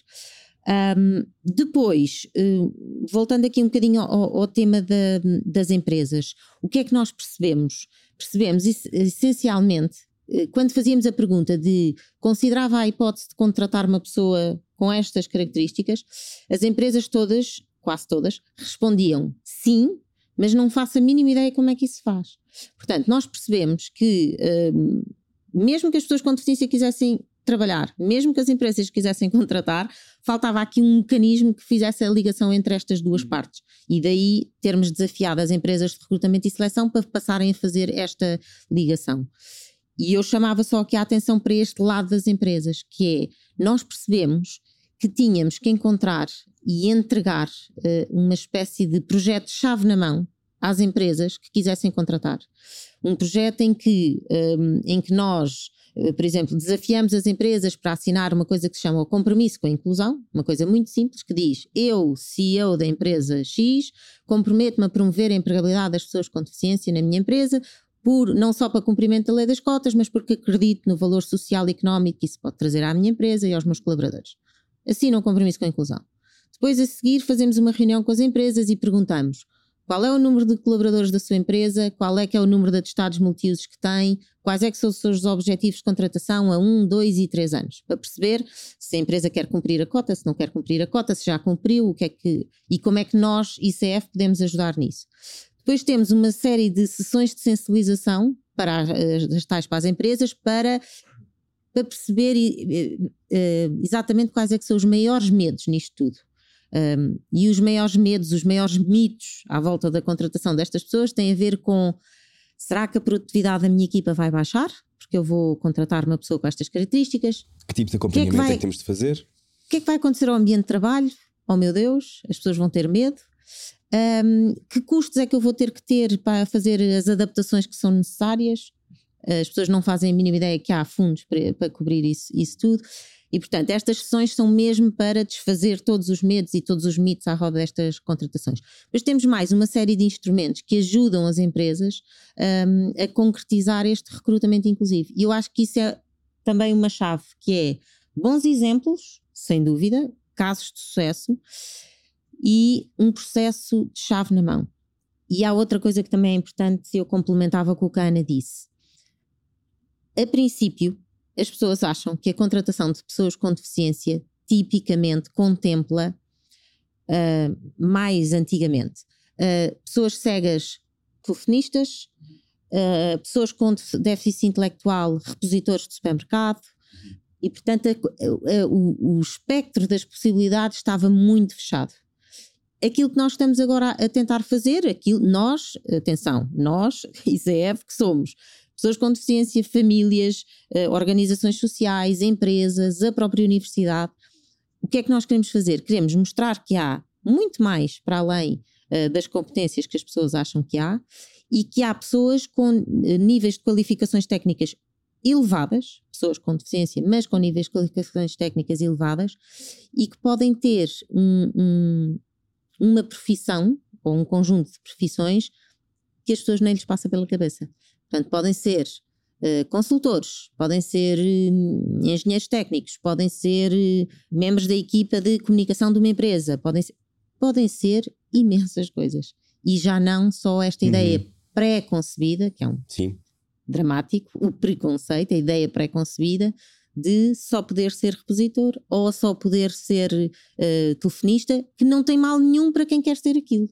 Um, depois, uh, voltando aqui um bocadinho ao, ao tema da, das empresas, o que é que nós percebemos? Percebemos essencialmente quando fazíamos a pergunta de considerava a hipótese de contratar uma pessoa com estas características, as empresas todas, quase todas, respondiam sim, mas não faço a mínima ideia como é que isso se faz. Portanto, nós percebemos que, um, mesmo que as pessoas com deficiência quisessem trabalhar, mesmo que as empresas quisessem contratar, faltava aqui um mecanismo que fizesse a ligação entre estas duas hum. partes. E daí termos desafiado as empresas de recrutamento e seleção para passarem a fazer esta ligação. E eu chamava só aqui a atenção para este lado das empresas, que é nós percebemos que tínhamos que encontrar e entregar uh, uma espécie de projeto-chave na mão às empresas que quisessem contratar. Um projeto em que, um, ehm, em que nós, uh, por exemplo, desafiamos as empresas para assinar uma coisa que se chama o compromisso com a inclusão, uma coisa muito simples, que diz: Eu, CEO da empresa X, comprometo-me a promover a empregabilidade das pessoas com deficiência na minha empresa, por, não só para cumprimento da lei das cotas, mas porque acredito no valor social e económico que isso pode trazer à minha empresa e aos meus colaboradores. Assinam um compromisso com a inclusão. Depois, a seguir, fazemos uma reunião com as empresas e perguntamos qual é o número de colaboradores da sua empresa, qual é que é o número de atestados multiusos que tem, quais é que são os seus objetivos de contratação a um, dois e três anos, para perceber se a empresa quer cumprir a cota, se não quer cumprir a cota, se já cumpriu, o que é que e como é que nós, ICF, podemos ajudar nisso. Depois temos uma série de sessões de sensibilização para as, as tais para as empresas para, para perceber exatamente quais é que são os maiores medos nisto tudo. Um, e os maiores medos, os maiores mitos à volta da contratação destas pessoas têm a ver com será que a produtividade da minha equipa vai baixar? Porque eu vou contratar uma pessoa com estas características. Que tipo de acompanhamento que é, que, vai, é que temos de fazer? O que é que vai acontecer ao ambiente de trabalho? Oh meu Deus, as pessoas vão ter medo. Um, que custos é que eu vou ter que ter para fazer as adaptações que são necessárias? As pessoas não fazem a mínima ideia que há fundos para, para cobrir isso, isso tudo. E, portanto, estas sessões são mesmo para desfazer todos os medos e todos os mitos à roda destas contratações. Mas temos mais uma série de instrumentos que ajudam as empresas um, a concretizar este recrutamento inclusivo. E eu acho que isso é também uma chave, que é bons exemplos, sem dúvida, casos de sucesso e um processo de chave na mão. E há outra coisa que também é importante, eu complementava com o que a Ana disse. A princípio, as pessoas acham que a contratação de pessoas com deficiência tipicamente contempla uh, mais antigamente uh, pessoas cegas telefonistas, uh, pessoas com déficit intelectual repositores de supermercado e portanto a, a, o, o espectro das possibilidades estava muito fechado aquilo que nós estamos agora a tentar fazer, aquilo, nós, atenção, nós, ICF, que somos pessoas com deficiência, famílias, uh, organizações sociais, empresas, a própria universidade. O que é que nós queremos fazer? Queremos mostrar que há muito mais para além uh, das competências que as pessoas acham que há e que há pessoas com uh, níveis de qualificações técnicas elevadas, pessoas com deficiência, mas com níveis de qualificações técnicas elevadas e que podem ter um, um, uma profissão ou um conjunto de profissões que as pessoas nem lhes passa pela cabeça. Portanto, podem ser uh, consultores, podem ser uh, engenheiros técnicos, podem ser uh, membros da equipa de comunicação de uma empresa, podem ser, podem ser imensas coisas. E já não só esta uhum. ideia pré-concebida, que é um Sim. dramático, o preconceito, a ideia pré-concebida de só poder ser repositor ou só poder ser uh, telefonista, que não tem mal nenhum para quem quer ser aquilo.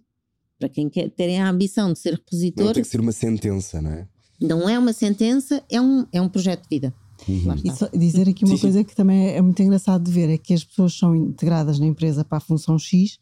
Para quem quer ter a ambição de ser repositor. Não tem que ser uma sentença, não é? Não é uma sentença, é um, é um projeto de vida. Uhum. E só dizer aqui uma sim, coisa que também é muito engraçado de ver: é que as pessoas são integradas na empresa para a função X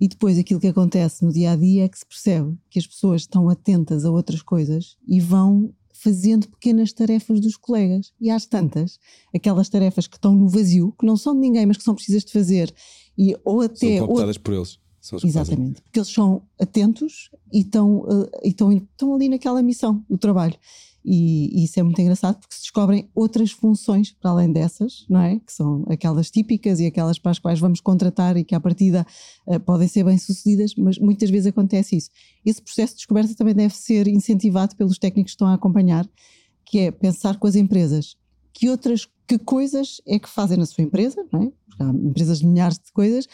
e depois aquilo que acontece no dia a dia é que se percebe que as pessoas estão atentas a outras coisas e vão fazendo pequenas tarefas dos colegas. E às tantas, aquelas tarefas que estão no vazio, que não são de ninguém, mas que são precisas de fazer, e, ou até. São cooptadas ou, por eles. Exatamente, porque eles são atentos e estão, uh, estão, estão ali naquela missão do trabalho. E, e, isso é muito engraçado porque se descobrem outras funções para além dessas, não é? Que são aquelas típicas e aquelas para as quais vamos contratar e que à partida uh, podem ser bem-sucedidas, mas muitas vezes acontece isso. Esse processo de descoberta também deve ser incentivado pelos técnicos que estão a acompanhar, que é pensar com as empresas que outras que coisas é que fazem na sua empresa, não é? Porque há empresas de milhares de coisas,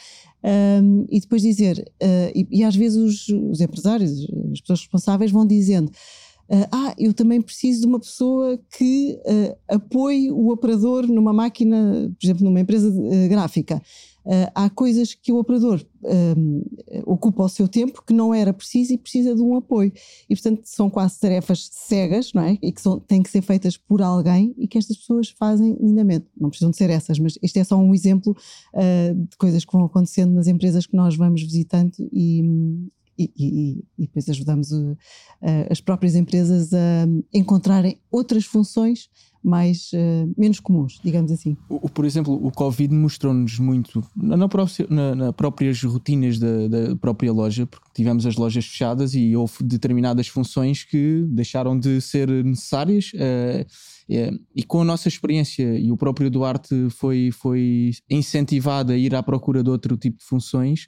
um, e depois dizer, uh, e, e, às vezes os, os, empresários, as pessoas responsáveis vão dizendo, uh, ah, eu também preciso de uma pessoa que uh, apoie o operador numa máquina, por exemplo, numa empresa gráfica. Uh, há coisas que o operador ocupa o seu tempo que não era preciso e precisa de um apoio. E, portanto, são quase tarefas cegas, não é? E que são, têm que ser feitas por alguém e que estas pessoas fazem lindamente. Não precisam de ser essas, mas este é só um exemplo de coisas que vão acontecendo nas empresas que nós vamos visitando e, e, e, e, depois ajudamos as próprias empresas a encontrarem outras funções mais uh, menos comuns, digamos assim. O, por exemplo, o Covid mostrou-nos muito na, na, na, próprias rotinas da, da, própria loja, porque tivemos as lojas fechadas e houve determinadas funções que deixaram de ser necessárias. Uh, e com a nossa experiência, e o próprio Duarte foi, foi incentivado a ir à procura de outro tipo de funções,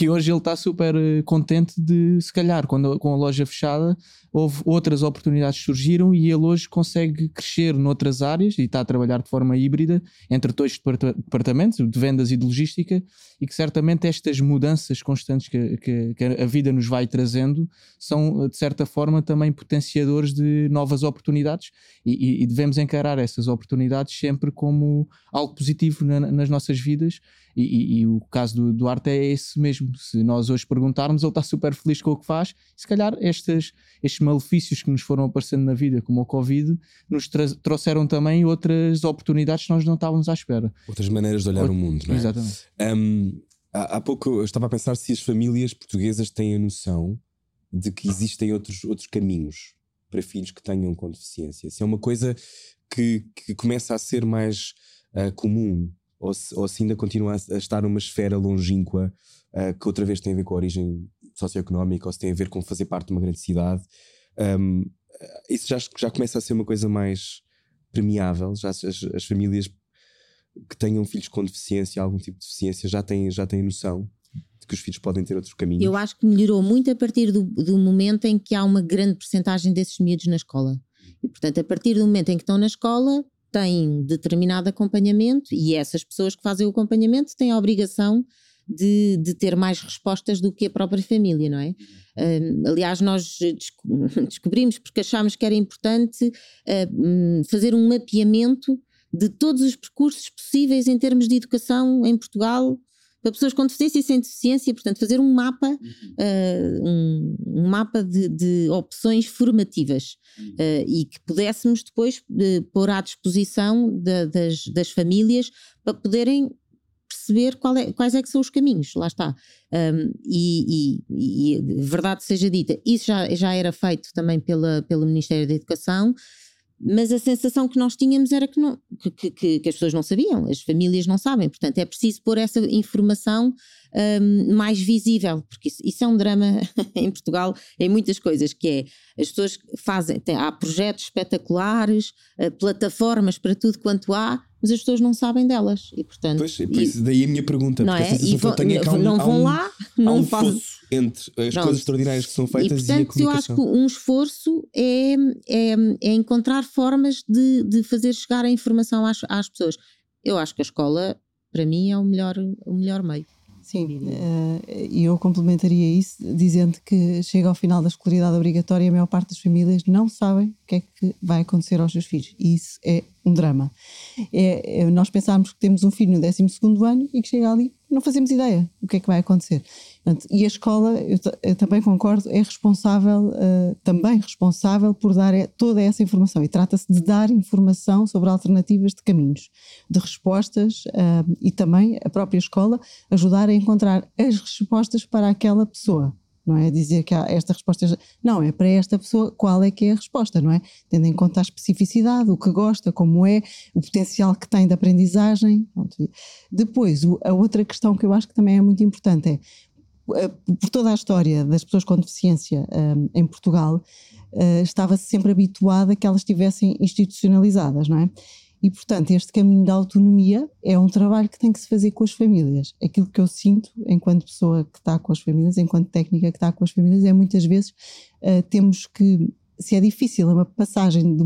e hoje ele está super eh, contente de, se calhar, quando, com a loja fechada, houve outras oportunidades que surgiram e ele hoje consegue crescer noutras áreas e está a trabalhar de forma híbrida entre dois departamentos, de vendas e de logística, e que certamente estas mudanças constantes que, que, que a vida nos vai trazendo são, de certa forma, também potenciadores de novas oportunidades e, e devemos encarar essas oportunidades sempre como algo positivo na, nas nossas vidas. E, e, e, o caso do Duarte é esse mesmo. Se nós hoje perguntarmos, ele está super feliz com o que faz. Se calhar estes, estes malefícios que nos foram aparecendo na vida, como o Covid, nos trouxeram também outras oportunidades que nós não estávamos à espera. Outras maneiras de olhar Out o mundo, não é? Exatamente. Um, há, há pouco eu estava a pensar se as famílias portuguesas têm a noção de que existem outros, outros caminhos para filhos que tenham com deficiência. Se é uma coisa que, que começa a ser mais uh, comum ou se, ou se ainda continua a, estar numa esfera longínqua uh, que outra vez tem a ver com a origem socioeconómica ou se tem a ver com fazer parte de uma grande cidade. Um, isso já, já começa a ser uma coisa mais premiável. Já as, as famílias que tenham filhos com deficiência, algum tipo de deficiência, já têm, já têm noção que os filhos podem ter outros caminhos. Eu acho que melhorou muito a partir do, do momento em que há uma grande porcentagem desses miúdos na escola. E, portanto, a partir do momento em que estão na escola, têm determinado acompanhamento e essas pessoas que fazem o acompanhamento têm a obrigação de, de ter mais respostas do que a própria família, não é? Uh, aliás, nós descobrimos, porque achámos que era importante uh, fazer um mapeamento de todos os percursos possíveis em termos de educação em Portugal para pessoas com deficiência e sem deficiência, portanto, fazer um mapa, uh, um, um, mapa de, de opções formativas uh, e que pudéssemos depois uh, pôr à disposição das, das famílias para poderem perceber é, quais é que são os caminhos, lá está. Um, e, e, e, verdade seja dita, isso já, já era feito também pela, pelo Ministério da Educação, mas a sensação que nós tínhamos era que, não, que, que, que, as pessoas não sabiam, as famílias não sabem, portanto é preciso pôr essa informação um, mais visível, porque isso, isso, é um drama em Portugal em muitas coisas, que é as pessoas fazem, tem, há projetos espetaculares, uh, plataformas para tudo quanto há, mas as pessoas não sabem delas. E portanto pois, isso daí a minha pergunta não é? e vão, é um, não vão um, lá não um fazem entre as coisas extraordinárias que são feitas e, portanto, e a comunicação. eu acho que um esforço é, é, é encontrar formas de, de fazer chegar a informação às, às pessoas. Eu acho que a escola para mim é o melhor o melhor meio Sim, eh, e eu complementaria isso dizendo que chega ao final da escolaridade obrigatória e a maior parte das famílias não sabem o que é que vai acontecer aos seus filhos. E isso é um drama. É, é, nós pensarmos que temos um filho no 12 ano e que chega ali não fazemos ideia do que é que vai acontecer. Portanto, e a escola, eu, eu, também concordo, é responsável, uh, também responsável por dar toda essa informação. E trata-se de dar informação sobre alternativas de caminhos, de respostas uh, e também a própria escola ajudar a encontrar as respostas para aquela pessoa não é dizer que há esta resposta. Não, é para esta pessoa qual é que é a resposta, não é? Tendo em conta a especificidade, o que gosta, como é, o potencial que tem de aprendizagem. Depois, a outra questão que eu acho que também é muito importante é, por toda a história das pessoas com deficiência um, em Portugal, uh, estava-se sempre habituada que elas estivessem institucionalizadas, não é? E, portanto, este caminho da autonomia é um trabalho que tem que se fazer com as famílias. Aquilo que eu sinto, enquanto pessoa que está com as famílias, enquanto técnica que está com as famílias, é muitas vezes uh, temos que. Se é difícil uma passagem de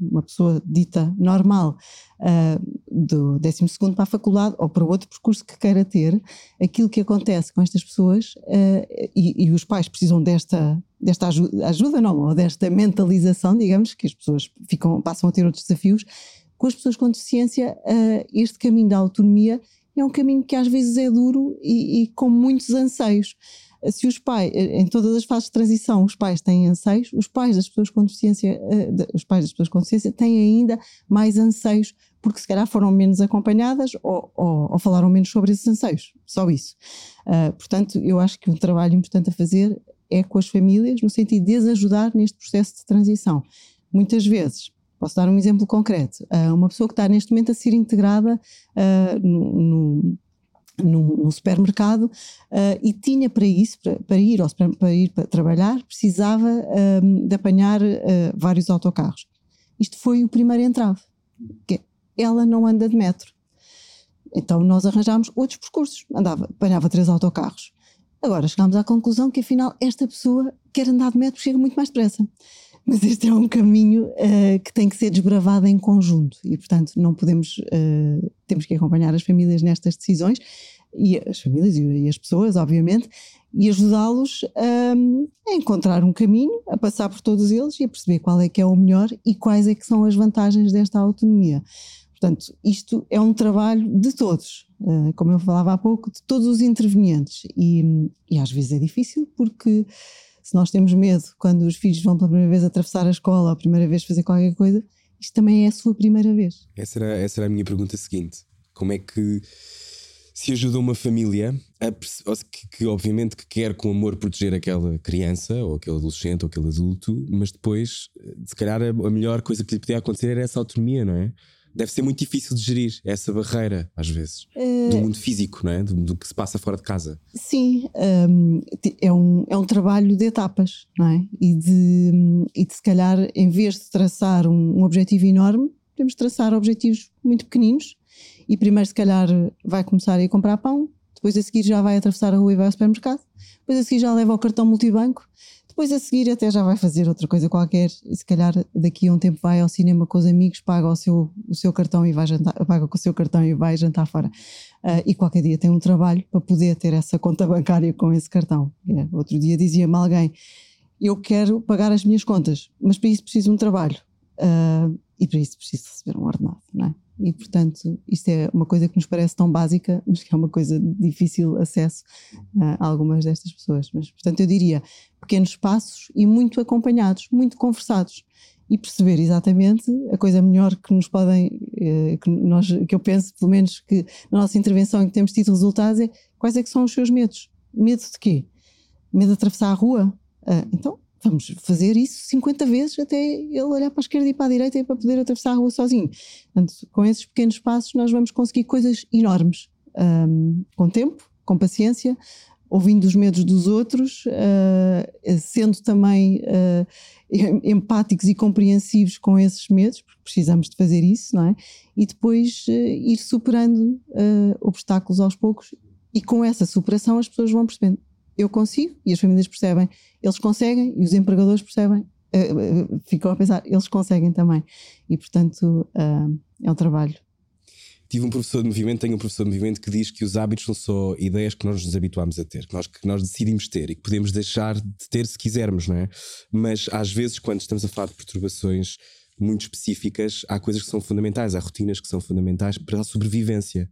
uma pessoa dita normal uh, do 12 para a faculdade ou para outro percurso que queira ter, aquilo que acontece com estas pessoas, uh, e, e os pais precisam desta, desta ajuda, ajuda não, ou desta mentalização, digamos, que as pessoas ficam, passam a ter outros desafios, com as pessoas com deficiência, uh, este caminho da autonomia é um caminho que às vezes é duro e, e com muitos anseios. Se os pais, eh, em todas as fases de transição, os pais têm anseios, os pais das pessoas com deficiência, uh, os pais das pessoas com deficiência têm ainda mais anseios, porque se calhar foram menos acompanhadas ou, ou, ou falaram menos sobre esses anseios. Só isso. Uh, portanto, eu acho que um trabalho importante a fazer é com as famílias, no sentido de as ajudar neste processo de transição. Muitas vezes Posso dar um exemplo concreto. Uh, uma pessoa que está neste momento a ser integrada uh, no, no, supermercado uh, e tinha para isso, para, para, ir para ir para trabalhar, precisava de apanhar vários autocarros. Isto foi o primeiro entrave. Que ela não anda de metro. Então nós arranjámos outros percursos. Andava, apanhava três autocarros. Agora chegámos à conclusão que afinal esta pessoa quer andar de metro, chega muito mais depressa. Mas este é um caminho uh, que tem que ser desbravado em conjunto. E, portanto, não podemos, uh, temos que acompanhar as famílias nestas decisões. E as famílias e as pessoas, obviamente, e ajudá-los um, a encontrar um caminho, a passar por todos eles e a perceber qual é que é o melhor e quais é que são as vantagens desta autonomia. Portanto, isto é um trabalho de todos, uh, como eu falava há pouco, de todos os intervenientes. E, e às vezes é difícil porque se nós temos medo quando os filhos vão pela primeira vez atravessar a escola a primeira vez fazer qualquer coisa, isto também é a sua primeira vez. Essa era, essa era a minha pergunta seguinte. Como é que se ajuda uma família a, que, que, obviamente que quer com amor proteger aquela criança ou aquele adolescente ou aquele adulto, mas depois se calhar a melhor coisa que lhe podia acontecer era essa autonomia, não é? Deve ser muito difícil de gerir essa barreira, às vezes, do mundo físico, não é? Do, do, que se passa fora de casa. Sim, um, é, um, é um trabalho de etapas, não é? E de, e de se calhar, em vez de traçar um, um objetivo enorme, podemos traçar objetivos muito pequeninos e primeiro, se calhar, vai começar a ir comprar pão, depois a seguir já vai atravessar a rua e vai ao supermercado, depois a seguir já leva o cartão multibanco depois a seguir até já vai fazer outra coisa qualquer e se calhar daqui a um tempo vai ao cinema com os amigos, paga o seu, o seu cartão e vai jantar, paga com o seu cartão e vai jantar fora. Uh, e qualquer dia tem um trabalho para poder ter essa conta bancária com esse cartão. É, outro dia dizia-me alguém: Eu quero pagar as minhas contas, mas para isso preciso de um trabalho. Uh, e para isso preciso receber um ordenado, não é? E, portanto, isto é uma coisa que nos parece tão básica, mas que é uma coisa de difícil acesso a algumas destas pessoas. Mas, portanto, eu diria pequenos passos e muito acompanhados, muito conversados e perceber exatamente a coisa melhor que nos podem, eh, que, nós, que eu penso, pelo menos, que na nossa intervenção em que temos tido resultados é quais é que são os seus medos. Medo de quê? Medo de atravessar a rua? Ah, então, vamos fazer isso 50 vezes até ele olhar para a esquerda e para a direita para poder atravessar a rua sozinho. Portanto, com esses pequenos passos nós vamos conseguir coisas enormes, um, com tempo, com paciência, ouvindo os medos dos outros, uh, sendo também uh, empáticos e compreensivos com esses medos, porque precisamos de fazer isso, não é? E depois uh, ir superando obstáculos aos poucos e com essa superação as pessoas vão percebendo eu consigo e as famílias percebem, eles conseguem e os empregadores percebem, uh, ficam a pensar, eles conseguem também. E portanto uh, é um trabalho. Tive um professor de movimento, tenho um professor de movimento que diz que os hábitos são só ideias que nós nos habituamos a ter, que nós, que nós decidimos ter e que podemos deixar de ter se quisermos, não é? Mas às vezes, quando estamos a falar de perturbações muito específicas, há coisas que são fundamentais, há rotinas que são fundamentais para a sobrevivência.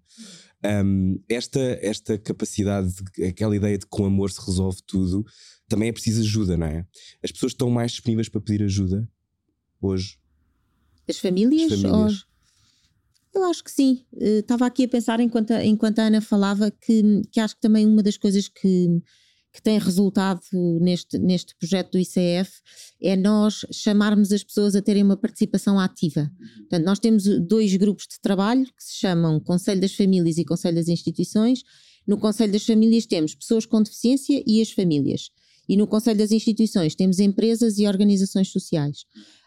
Um, esta, esta capacidade, de, aquela ideia de que com amor se resolve tudo, também é preciso ajuda, não é? As pessoas estão mais disponíveis para pedir ajuda hoje. As famílias? As famílias. Ou... Eu acho que sim. Uh, estava aqui a pensar enquanto a, enquanto a Ana falava que, que acho que também uma das coisas que que tem resultado neste, neste projeto do ICF é nós chamarmos as pessoas a terem uma participação ativa. Portanto, nós temos dois grupos de trabalho que se chamam Conselho das Famílias e Conselho das Instituições. No Conselho das Famílias temos pessoas com deficiência e as famílias. E no Conselho das Instituições temos empresas e organizações sociais.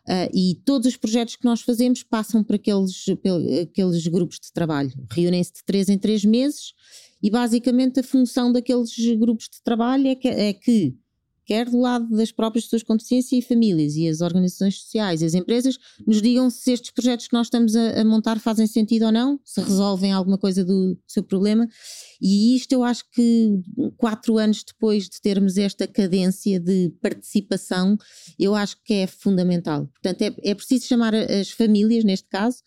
Uh, e todos os projetos que nós fazemos passam por aqueles, por aqueles grupos de trabalho. Reúnem-se de três em três meses e basicamente a função daqueles grupos de trabalho é que, é que quer do lado das próprias pessoas com deficiência e famílias e as organizações sociais, as empresas, nos digam se estes projetos que nós estamos a, a montar fazem sentido ou não, se resolvem alguma coisa do, do, seu problema. E isto eu acho que quatro anos depois de termos esta cadência de participação, eu acho que é fundamental. Portanto, é, é preciso chamar as famílias, neste caso,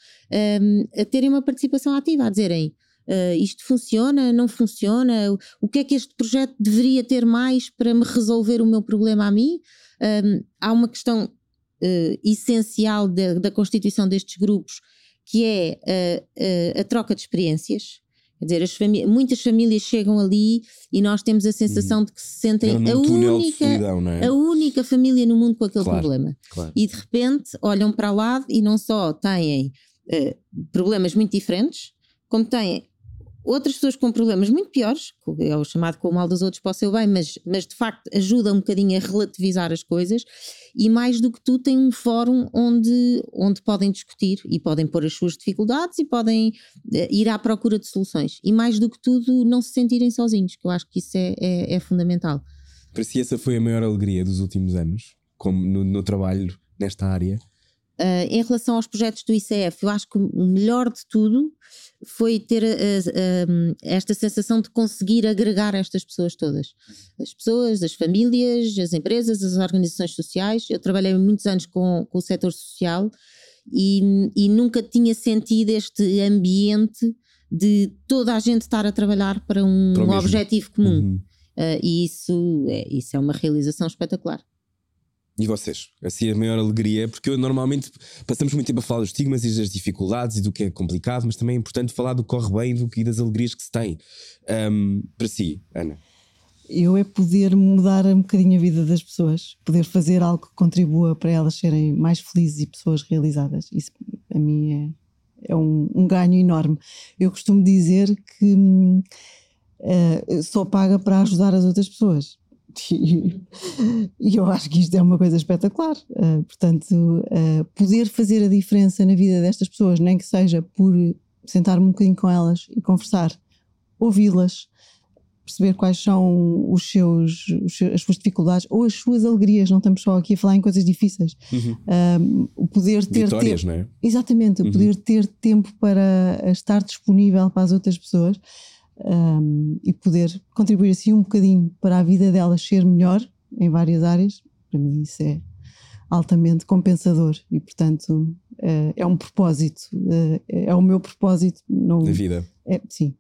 um, a terem uma participação ativa, a dizerem Uh, isto funciona, não funciona? O que é que este projeto deveria ter mais para me resolver o meu problema a mim? Um, há uma questão uh, essencial de, da constituição destes grupos que é uh, a troca de experiências. Quer dizer, famí muitas famílias chegam ali e nós temos a sensação uhum. de que se sentem a única, é? a única família no mundo com aquele claro, problema. Claro. E de repente olham para lá e não só têm problemas muito diferentes, como têm outras pessoas com problemas muito piores, é o chamado com o mal dos outros para o seu bem, mas, mas de facto ajuda um bocadinho a relativizar as coisas e mais do que tu tem um fórum onde, onde podem discutir e podem pôr as suas dificuldades e podem uh, ir à procura de soluções e mais do que tudo não se sentirem sozinhos, que eu acho que isso é, é, é fundamental. Para si essa foi a maior alegria dos últimos anos, como no, no trabalho nesta área? Uh, em relação aos projetos do ICF, eu acho que o melhor de tudo foi ter uh, uh, esta sensação de conseguir agregar estas pessoas todas. As pessoas, as famílias, as empresas, as organizações sociais. Eu trabalhei muitos anos com, com o setor social e, e nunca tinha sentido este ambiente de toda a gente estar a trabalhar para um, para um objetivo comum. Uhum. e isso é, isso é uma realização espetacular. E vocês? Assim, a maior alegria, porque eu, normalmente passamos muito tempo a falar dos estigmas e das dificuldades e do que é complicado, mas também é importante falar do que corre bem do que, e das alegrias que se tem. Um, para si, Ana. Eu é poder mudar um bocadinho a vida das pessoas, poder fazer algo que contribua para elas serem mais felizes e pessoas realizadas. Isso a mim é um, um ganho enorme. Eu costumo dizer que uh, só paga para ajudar as outras pessoas. E, eu acho que isto é uma coisa espetacular. Uh, portanto, uh, poder fazer a diferença na vida destas pessoas, nem que seja por sentar-me um bocadinho com elas e conversar, ouvi-las, perceber quais são os seus, os seus, as suas dificuldades ou as suas alegrias. Não estamos só aqui a falar em coisas difíceis. Uhum. Um, o poder ter Vitórias, tempo, não é? Exatamente, o uhum. poder ter tempo para estar disponível para as outras pessoas um, e poder contribuir assim um bocadinho para a vida delas ser melhor em várias áreas. Para mim, isso é altamente compensador e, portanto, é, é um propósito, é, é, o meu propósito. Não, da vida. É, sim.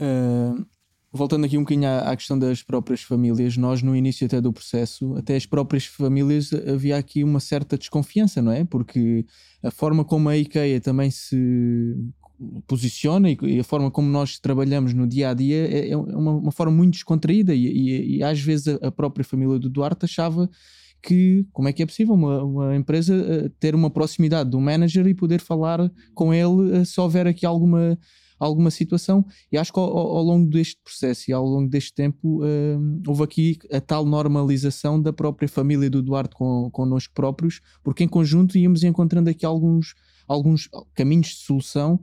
Uh, voltando aqui um bocadinho à, à, questão das próprias famílias, nós no início até do processo, até as próprias famílias, havia aqui uma certa desconfiança, não é? Porque a forma como a IKEA também se posiciona e, a forma como nós trabalhamos no dia a dia é, é uma, uma, forma muito descontraída e, e, e às vezes a, a, própria família do Duarte achava que como é que é possível uma, uma empresa eh, ter uma proximidade do manager e poder falar com ele eh, se houver aqui alguma alguma situação. E acho que ao, ao, longo deste processo e ao longo deste tempo uh, houve aqui a tal normalização da própria família do Duarte com, connosco próprios, porque em conjunto íamos encontrando aqui alguns alguns caminhos de solução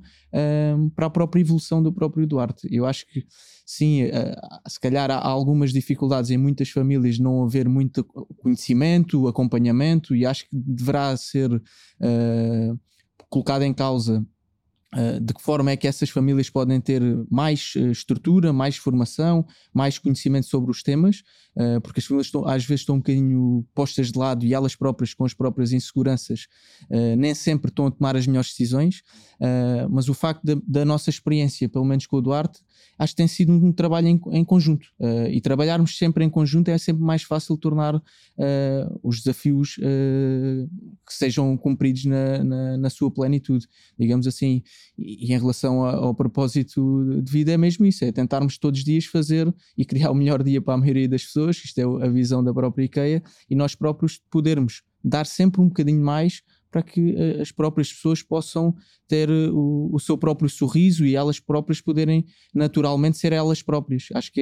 para a própria evolução do próprio Duarte. Eu acho que sim, uh, se calhar há algumas dificuldades em muitas famílias não haver muito conhecimento, acompanhamento, e acho que deverá ser uh, colocado em causa de que forma é que essas famílias podem ter mais uh, estrutura, mais formação, mais conhecimento sobre os temas, uh, porque as famílias estão, às vezes estão um bocadinho postas de lado e elas próprias, com as próprias inseguranças, nem sempre estão a tomar as melhores decisões. mas o facto da, da, nossa experiência, pelo menos com o Duarte, acho que tem sido um trabalho em, em conjunto. e trabalharmos sempre em conjunto é sempre mais fácil tornar os desafios que sejam cumpridos na, na, na sua plenitude, digamos assim. E, em relação a, ao propósito de vida é mesmo isso, é tentarmos todos os dias fazer e criar o melhor dia para a maioria das pessoas, isto é a visão da própria IKEA, e nós próprios podermos dar sempre um bocadinho mais para que uh, as próprias pessoas possam ter uh, o, o, seu próprio sorriso e elas próprias poderem naturalmente ser elas próprias. Acho que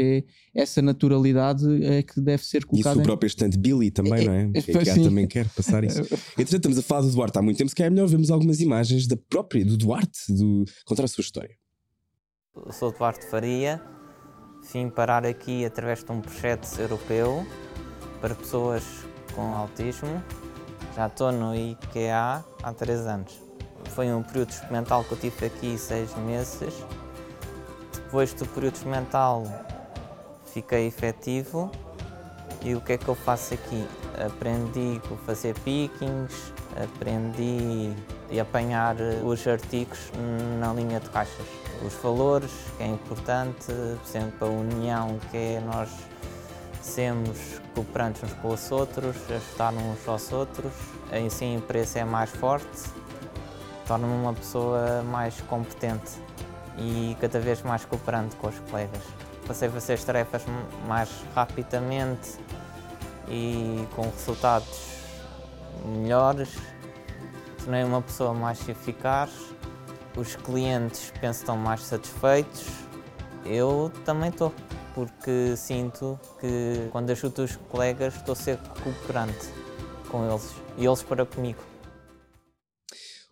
é essa naturalidade é que deve ser colocada. E o próprio estante Billy também, é, não é? é, que é, também quer passar isso. Entretanto, estamos a falar do Duarte há muito tempo, se calhar é melhor vermos algumas imagens da própria, do Duarte, do, contar a sua história. Eu sou Duarte Faria, vim parar aqui através de um projeto europeu para pessoas com autismo já estou no IKEA há três anos. Foi um período experimental que eu tive aqui seis meses. Depois do período experimental fiquei efetivo e o que é que eu faço aqui? Aprendi a fazer pickings, aprendi a apanhar os artigos na linha de caixas. Os valores, que é importante, por exemplo, a união, que é nós sermos cooperantes uns com os outros, ajudar uns aos outros, assim o preço é mais forte, torna-me uma pessoa mais competente e cada vez mais cooperante com os colegas. Passei a fazer as tarefas mais rapidamente e com resultados melhores, tornei uma pessoa mais eficaz, os clientes estão mais satisfeitos, eu também estou porque sinto que quando ajudo os colegas estou a ser cooperante com eles e eles para comigo.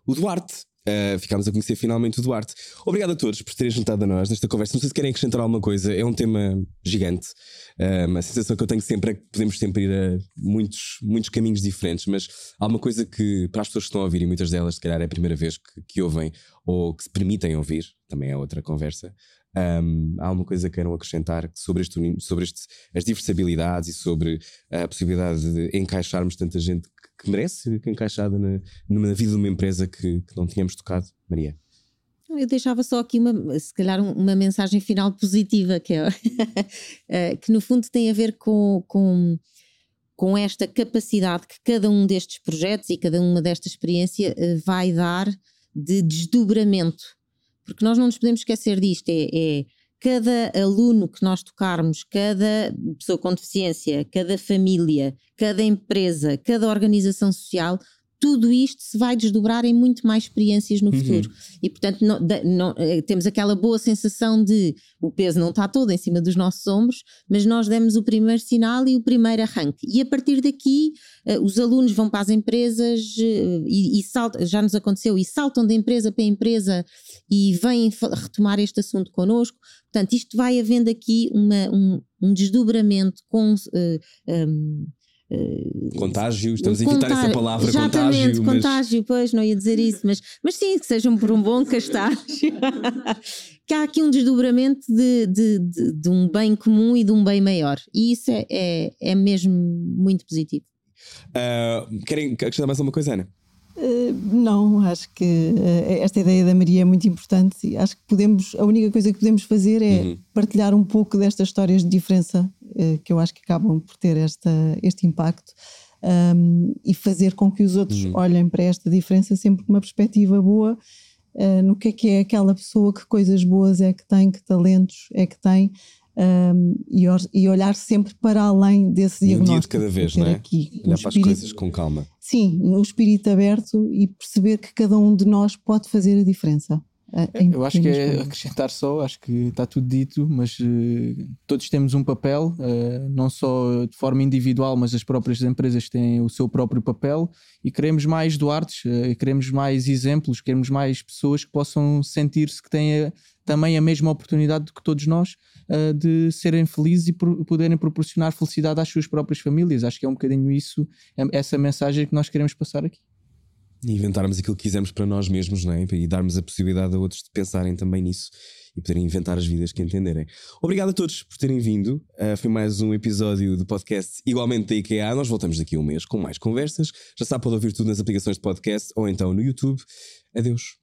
O Duarte. Uh, ficámos a conhecer finalmente o Duarte. Obrigado a todos por terem juntado a nós nesta conversa. Não sei se querem acrescentar alguma coisa, é um tema gigante. Uh, a sensação que eu tenho sempre é que podemos sempre ir a muitos, muitos caminhos diferentes, mas há uma coisa que, para as pessoas que estão a ouvir, e muitas delas, se calhar, é a primeira vez que, que ouvem ou que se permitem ouvir, também é outra conversa. Um, há uma coisa que queiram acrescentar sobre, este, sobre este, as diversabilidades e sobre a possibilidade de encaixarmos tanta gente que, que merece ser encaixada na, na vida de uma empresa que, que não tínhamos tocado? Maria. Eu deixava só aqui uma, se calhar uma mensagem final positiva, que, é, eh, que no fundo tem a ver com, com, com esta capacidade que cada um destes projetos e cada uma desta experiência eh, vai dar de desdobramento porque nós não nos podemos esquecer disto: é, é cada aluno que nós tocarmos, cada pessoa com deficiência, cada família, cada empresa, cada organização social, tudo isto se vai desdobrar em muito mais experiências no uhum. futuro. E portanto, não, não, eh, temos aquela boa sensação de o peso não está todo em cima dos nossos ombros, mas nós demos o primeiro sinal e o primeiro arranque. E a partir daqui, uh, os alunos vão para as empresas uh, e, e saltam, já nos aconteceu, e saltam de empresa para empresa e vêm retomar este assunto connosco. Portanto, isto vai havendo aqui uma, um, um desdobramento com. Uh, um, Uh, contágio, estamos a evitar essa palavra exatamente, contágio. contágio, mas... pois, não ia dizer isso, mas, mas sim, que sejam por um bom castágio. que há aqui um desdobramento de, de, de, de, um bem comum e de um bem maior. E isso é, é, é mesmo muito positivo. Uh, querem acrescentar mais alguma coisa, Ana? Uh, não, acho que uh, esta ideia da Maria é muito importante e acho que podemos, a única coisa que podemos fazer é uhum. partilhar um pouco destas histórias de diferença uh, que eu acho que acabam por ter esta, este impacto um, e fazer com que os outros uhum. olhem para esta diferença sempre com uma perspectiva boa no que é que é aquela pessoa, que coisas boas é que tem, que talentos é que tem um, e, e, olhar sempre para além desse um diagnóstico. Um dia de cada vez, não é? Aqui, olhar para espírito, as coisas com calma. Sim, o espírito aberto e perceber que cada um de nós pode fazer a diferença. Eu acho que é acrescentar só, acho que está tudo dito, mas uh, todos temos um papel, uh, não só de forma individual, mas as próprias empresas têm o seu próprio papel e queremos mais Duartes, uh, queremos mais exemplos, queremos mais pessoas que possam sentir-se que têm a, também a mesma oportunidade que todos nós uh, de serem felizes e por, poderem proporcionar felicidade às suas próprias famílias. Acho que é um bocadinho isso, essa mensagem que nós queremos passar aqui. E inventarmos aquilo que quisermos para nós mesmos, não é? E darmos a possibilidade a outros de pensarem também nisso e poderem inventar as vidas que entenderem. Obrigado a todos por terem vindo. Uh, foi mais um episódio do podcast igualmente da IKEA. Nós voltamos daqui a um mês com mais conversas. Já sabe, pode ouvir tudo nas aplicações de podcast ou então no YouTube. Adeus.